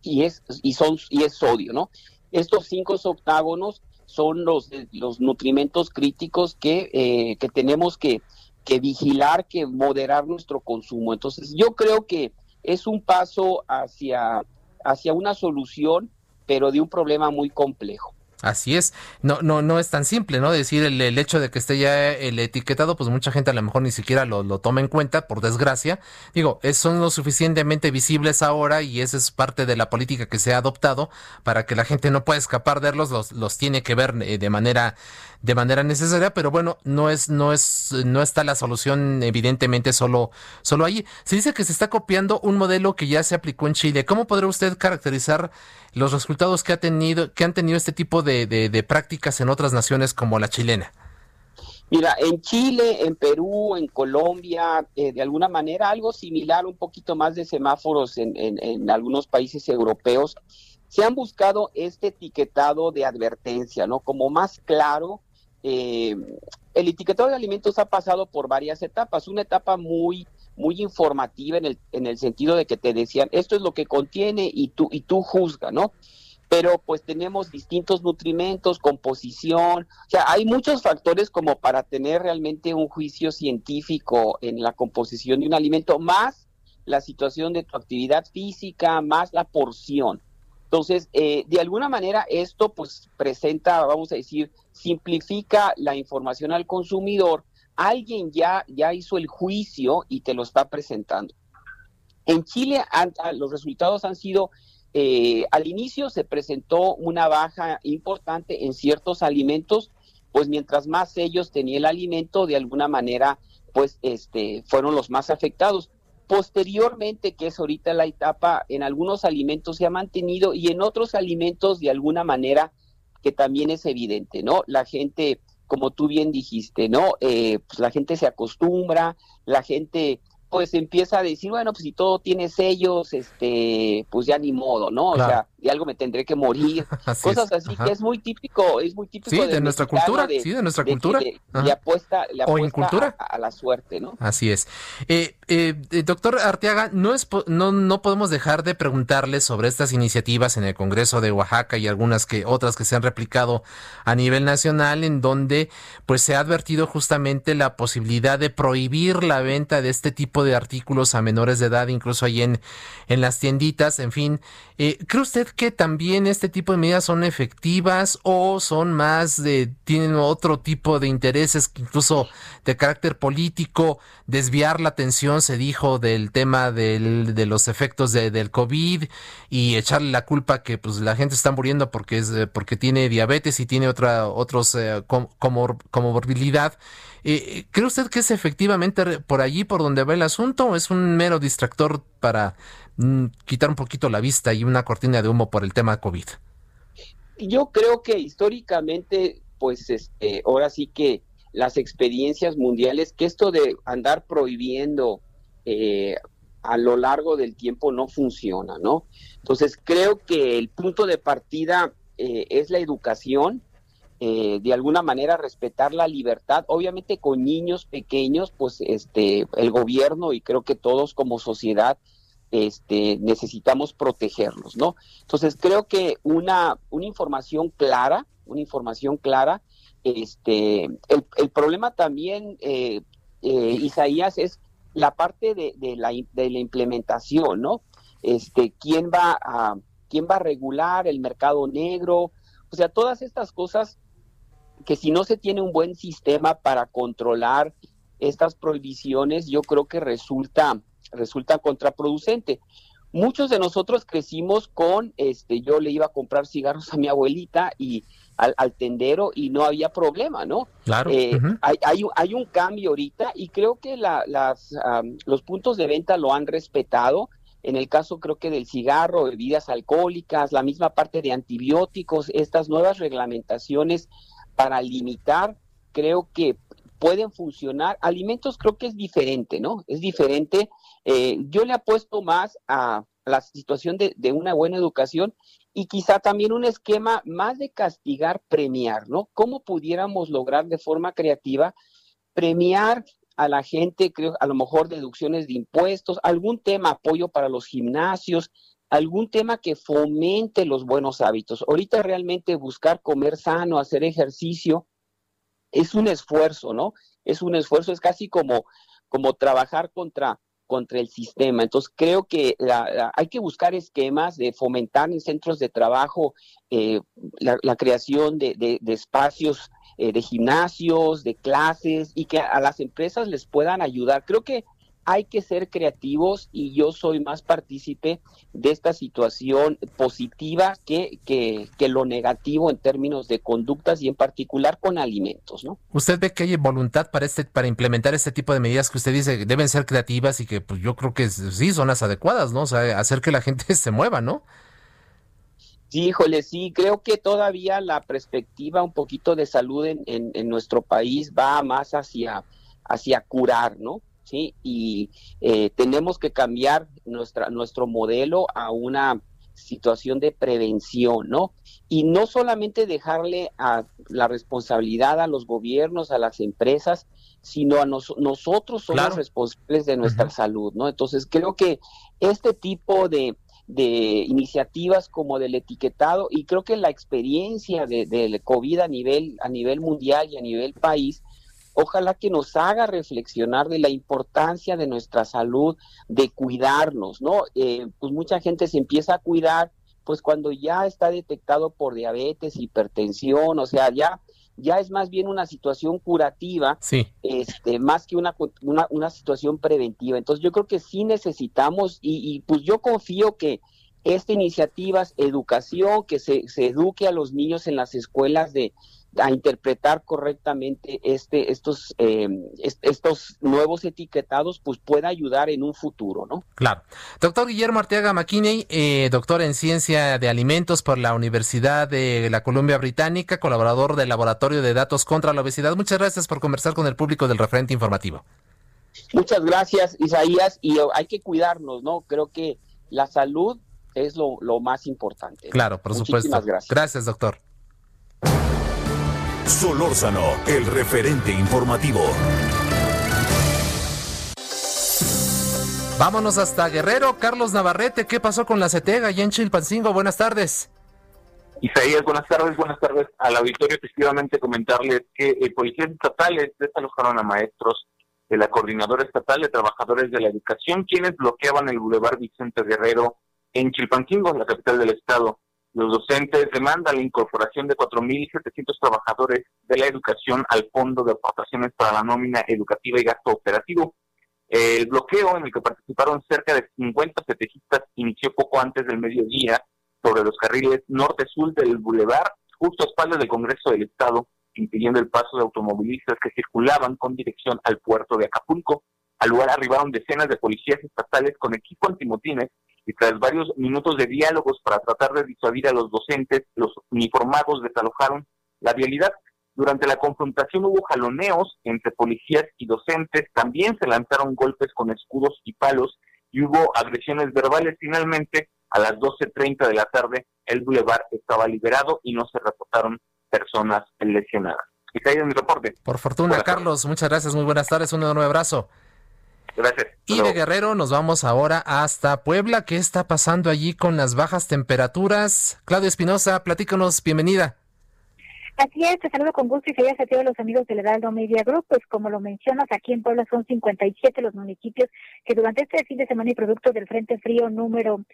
y es, y son, y es sodio, ¿no? Estos cinco octágonos son los, los nutrimentos críticos que, eh, que tenemos que, que vigilar, que moderar nuestro consumo. Entonces, yo creo que es un paso hacia, hacia una solución, pero de un problema muy complejo. Así es, no, no, no es tan simple, ¿no? Decir el, el, hecho de que esté ya el etiquetado, pues mucha gente a lo mejor ni siquiera lo, lo toma en cuenta, por desgracia. Digo, es, son lo suficientemente visibles ahora y esa es parte de la política que se ha adoptado para que la gente no pueda escapar de verlos, los, los tiene que ver eh, de manera de manera necesaria, pero bueno, no es, no es, no está la solución evidentemente solo, solo ahí. Se dice que se está copiando un modelo que ya se aplicó en Chile. ¿Cómo podría usted caracterizar los resultados que ha tenido, que han tenido este tipo de, de, prácticas en otras naciones como la chilena? Mira, en Chile, en Perú, en Colombia, eh, de alguna manera algo similar, un poquito más de semáforos en, en, en algunos países europeos, se han buscado este etiquetado de advertencia, ¿no? Como más claro, eh, el etiquetado de alimentos ha pasado por varias etapas. Una etapa muy muy informativa en el, en el sentido de que te decían esto es lo que contiene y tú y tú juzga, ¿no? Pero pues tenemos distintos nutrimentos, composición, o sea, hay muchos factores como para tener realmente un juicio científico en la composición de un alimento, más la situación de tu actividad física, más la porción. Entonces, eh, de alguna manera esto pues presenta, vamos a decir, simplifica la información al consumidor. Alguien ya, ya hizo el juicio y te lo está presentando. En Chile ah, los resultados han sido, eh, al inicio se presentó una baja importante en ciertos alimentos, pues mientras más ellos tenía el alimento, de alguna manera, pues este, fueron los más afectados. Posteriormente, que es ahorita la etapa, en algunos alimentos se ha mantenido y en otros alimentos de alguna manera que también es evidente, ¿no? La gente, como tú bien dijiste, ¿no? Eh, pues la gente se acostumbra, la gente pues empieza a decir, bueno, pues si todo tiene sellos, este, pues ya ni modo, ¿no? O sea, de algo me tendré que morir, *laughs* cosas así que es muy típico, es muy típico sí, de, nuestra cultura, sí, de nuestra cultura. y apuesta, le apuesta cultura? A, la suerte, ¿no? Así es. Eh, eh, eh, doctor Arteaga, no, es, no, no podemos dejar de preguntarle sobre estas iniciativas en el Congreso de Oaxaca y algunas que otras que se han replicado a nivel nacional en donde pues se ha advertido justamente la posibilidad de prohibir la venta de este tipo de artículos a menores de edad, incluso ahí en, en las tienditas, en fin. ¿Cree usted que también este tipo de medidas son efectivas o son más de, tienen otro tipo de intereses, incluso de carácter político, desviar la atención, se dijo, del tema del, de los efectos de, del COVID y echarle la culpa que pues la gente está muriendo porque es, porque tiene diabetes y tiene otra, otros eh, como comorbilidad. Eh, ¿Cree usted que es efectivamente por allí por donde va el asunto o es un mero distractor para quitar un poquito la vista y una cortina de humo por el tema COVID? Yo creo que históricamente, pues este, ahora sí que las experiencias mundiales, que esto de andar prohibiendo eh, a lo largo del tiempo no funciona, ¿no? Entonces creo que el punto de partida eh, es la educación, eh, de alguna manera respetar la libertad, obviamente con niños pequeños, pues este el gobierno y creo que todos como sociedad este, necesitamos protegerlos, ¿no? Entonces creo que una, una información clara, una información clara, este, el, problema también, eh, eh, Isaías, es la parte de, la, de la implementación, ¿no? Este, quién va a quién va a regular el mercado negro, o sea, todas estas cosas que si no se tiene un buen sistema para controlar estas prohibiciones, yo creo que resulta resulta contraproducente. Muchos de nosotros crecimos con, este, yo le iba a comprar cigarros a mi abuelita y al, tendero y no había problema, ¿no? Claro. Eh, hay, hay, un cambio ahorita y creo que la, las, los puntos de venta lo han respetado. En el caso creo que del cigarro, bebidas alcohólicas, la misma parte de antibióticos, estas nuevas reglamentaciones para limitar, creo que pueden funcionar. Alimentos creo que es diferente, ¿no? Es diferente eh, yo le apuesto más a la situación de, una buena educación y quizá también un esquema más de castigar, premiar, ¿no? ¿Cómo pudiéramos lograr de forma creativa premiar a la gente, creo, a lo mejor deducciones de impuestos, algún tema, apoyo para los gimnasios, algún tema que fomente los buenos hábitos. Ahorita realmente buscar comer sano, hacer ejercicio, es un esfuerzo, ¿no? Es un esfuerzo, es casi como, como trabajar contra contra el sistema. Entonces, creo que hay que buscar esquemas de fomentar en centros de trabajo eh, la, creación de, espacios eh, de gimnasios, de clases y que a las empresas les puedan ayudar. Creo que hay que ser creativos y yo soy más partícipe de esta situación positiva que, que, lo negativo en términos de conductas y en particular con alimentos, ¿no? ¿Usted ve que hay voluntad para este para implementar este tipo de medidas que usted dice que deben ser creativas y que pues yo creo que sí son las adecuadas, ¿no? O sea, hacer que la gente *laughs* se mueva, ¿no? Sí, híjole, sí, creo que todavía la perspectiva un poquito de salud en, en, en nuestro país va más hacia, hacia curar, ¿no? ¿Sí? Y eh, tenemos que cambiar nuestra, nuestro modelo a una situación de prevención, ¿no? Y no solamente dejarle a la responsabilidad a los gobiernos, a las empresas, sino a nosotros somos responsables de nuestra salud, ¿no? Entonces creo que este tipo de, de iniciativas como del etiquetado y creo que la experiencia de, del COVID a nivel, a nivel mundial y a nivel país ojalá que nos haga reflexionar de la importancia de nuestra salud, de cuidarnos, ¿no? Eh, pues mucha gente se empieza a cuidar, pues cuando ya está detectado por diabetes, hipertensión, o sea, ya ya es más bien una situación curativa, este, más que una, una, situación preventiva. Entonces yo creo que sí necesitamos, y, y pues yo confío que esta iniciativa, educación, que se, se eduque a los niños en las escuelas de, a interpretar correctamente este, estos, eh, estos nuevos etiquetados, pues pueda ayudar en un futuro, ¿no? Claro. Doctor Guillermo Arteaga McKinney, eh, doctor en Ciencia de Alimentos por la Universidad de la Columbia Británica, colaborador del Laboratorio de Datos contra la Obesidad. Muchas gracias por conversar con el público del referente informativo. Muchas gracias, Isaías, y hay que cuidarnos, ¿no? Creo que la salud es lo, lo más importante. Claro, por supuesto. Gracias. Gracias, doctor. Solórzano, el referente informativo. Vámonos hasta Guerrero. Carlos Navarrete, ¿qué pasó con la CETEGA y en Chilpancingo? Buenas tardes. Isaías, buenas tardes, buenas tardes al auditorio. Efectivamente, comentarles que eh, policías estatales desalojaron a maestros de la Coordinadora Estatal de Trabajadores de la Educación, quienes bloqueaban el Boulevard Vicente Guerrero en Chilpancingo, la capital del estado. Los docentes demandan la incorporación de 4.700 trabajadores de la educación al Fondo de Aportaciones para la Nómina Educativa y Gasto Operativo. El bloqueo en el que participaron cerca de 50 setejistas inició poco antes del mediodía sobre los carriles norte-sur del Boulevard, justo a espaldas del Congreso del Estado, impidiendo el paso de automovilistas que circulaban con dirección al puerto de Acapulco. Al lugar arribaron decenas de policías estatales con equipo antimotines y tras varios minutos de diálogos para tratar de disuadir a los docentes, los uniformados desalojaron la vialidad. Durante la confrontación hubo jaloneos entre policías y docentes, también se lanzaron golpes con escudos y palos y hubo agresiones verbales. Finalmente, a las 12.30 de la tarde, el bulevar estaba liberado y no se reportaron personas lesionadas. Y ahí en mi reporte. Por fortuna, Carlos, muchas gracias, muy buenas tardes, un enorme abrazo. Gracias. Y de Guerrero nos vamos ahora hasta Puebla. ¿Qué está pasando allí con las bajas temperaturas? Claudia Espinosa, platícanos, bienvenida. Así es, te saludo con gusto y feliz a todos los amigos del Heraldo Media Group. Pues como lo mencionas, aquí en Puebla son 57 los municipios que durante este fin de semana y producto del Frente Frío número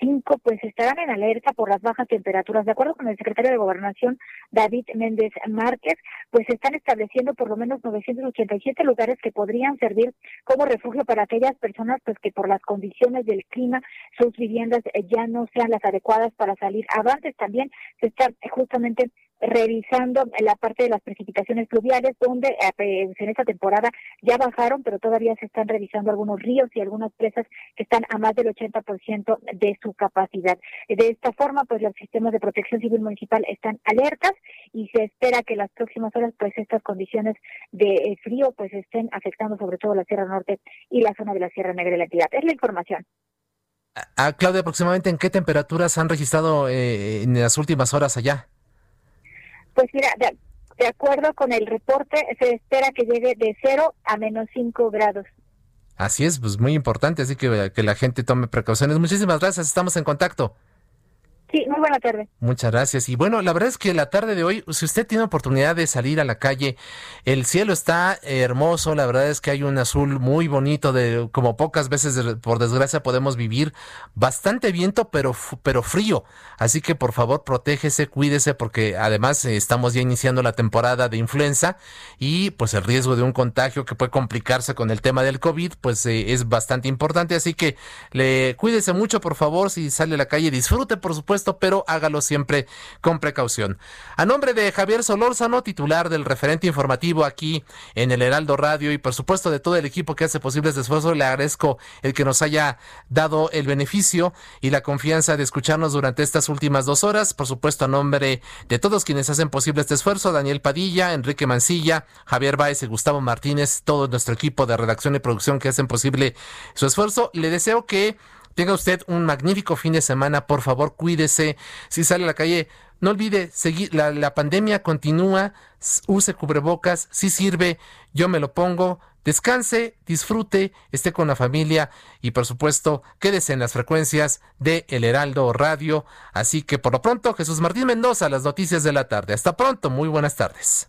5, pues estarán en alerta por las bajas temperaturas. De acuerdo con el secretario de Gobernación, David Méndez Márquez, pues están estableciendo por lo menos 987 lugares que podrían servir como refugio para aquellas personas pues que por las condiciones del clima sus viviendas ya no sean las adecuadas para salir. Avantes también se está justamente revisando la parte de las precipitaciones pluviales, donde eh, pues, en esta temporada ya bajaron, pero todavía se están revisando algunos ríos y algunas presas que están a más del 80% de su capacidad. De esta forma, pues los sistemas de protección civil municipal están alertas y se espera que las próximas horas, pues estas condiciones de eh, frío, pues estén afectando sobre todo la Sierra Norte y la zona de la Sierra Negra de la entidad. Es la información. Ah, Claudia, aproximadamente en qué temperaturas han registrado eh, en las últimas horas allá? Pues mira, de, acuerdo con el reporte, se espera que llegue de 0 a menos 5 grados. Así es, pues muy importante, así que que la gente tome precauciones. Muchísimas gracias, estamos en contacto. Sí, muy buena tarde. Muchas gracias. Y bueno, la verdad es que la tarde de hoy, si usted tiene oportunidad de salir a la calle, el cielo está hermoso, la verdad es que hay un azul muy bonito, de como pocas veces por desgracia podemos vivir, bastante viento, pero, pero frío. Así que por favor, protégese, cuídese, porque además eh, estamos ya iniciando la temporada de influenza y pues el riesgo de un contagio que puede complicarse con el tema del COVID, pues eh, es bastante importante. Así que le cuídese mucho, por favor, si sale a la calle, disfrute, por supuesto pero hágalo siempre con precaución. A nombre de Javier Solórzano, titular del referente informativo aquí en el Heraldo Radio y por supuesto de todo el equipo que hace posible este esfuerzo, le agradezco el que nos haya dado el beneficio y la confianza de escucharnos durante estas últimas dos horas. Por supuesto, a nombre de todos quienes hacen posible este esfuerzo, Daniel Padilla, Enrique Mancilla, Javier Báez y Gustavo Martínez, todo nuestro equipo de redacción y producción que hacen posible su esfuerzo. Le deseo que Tenga usted un magnífico fin de semana, por favor, cuídese. Si sale a la calle, no olvide seguir, la, pandemia continúa, use cubrebocas, si sirve, yo me lo pongo, descanse, disfrute, esté con la familia y por supuesto quédese en las frecuencias de El Heraldo Radio. Así que por lo pronto, Jesús Martín Mendoza, las noticias de la tarde. Hasta pronto, muy buenas tardes.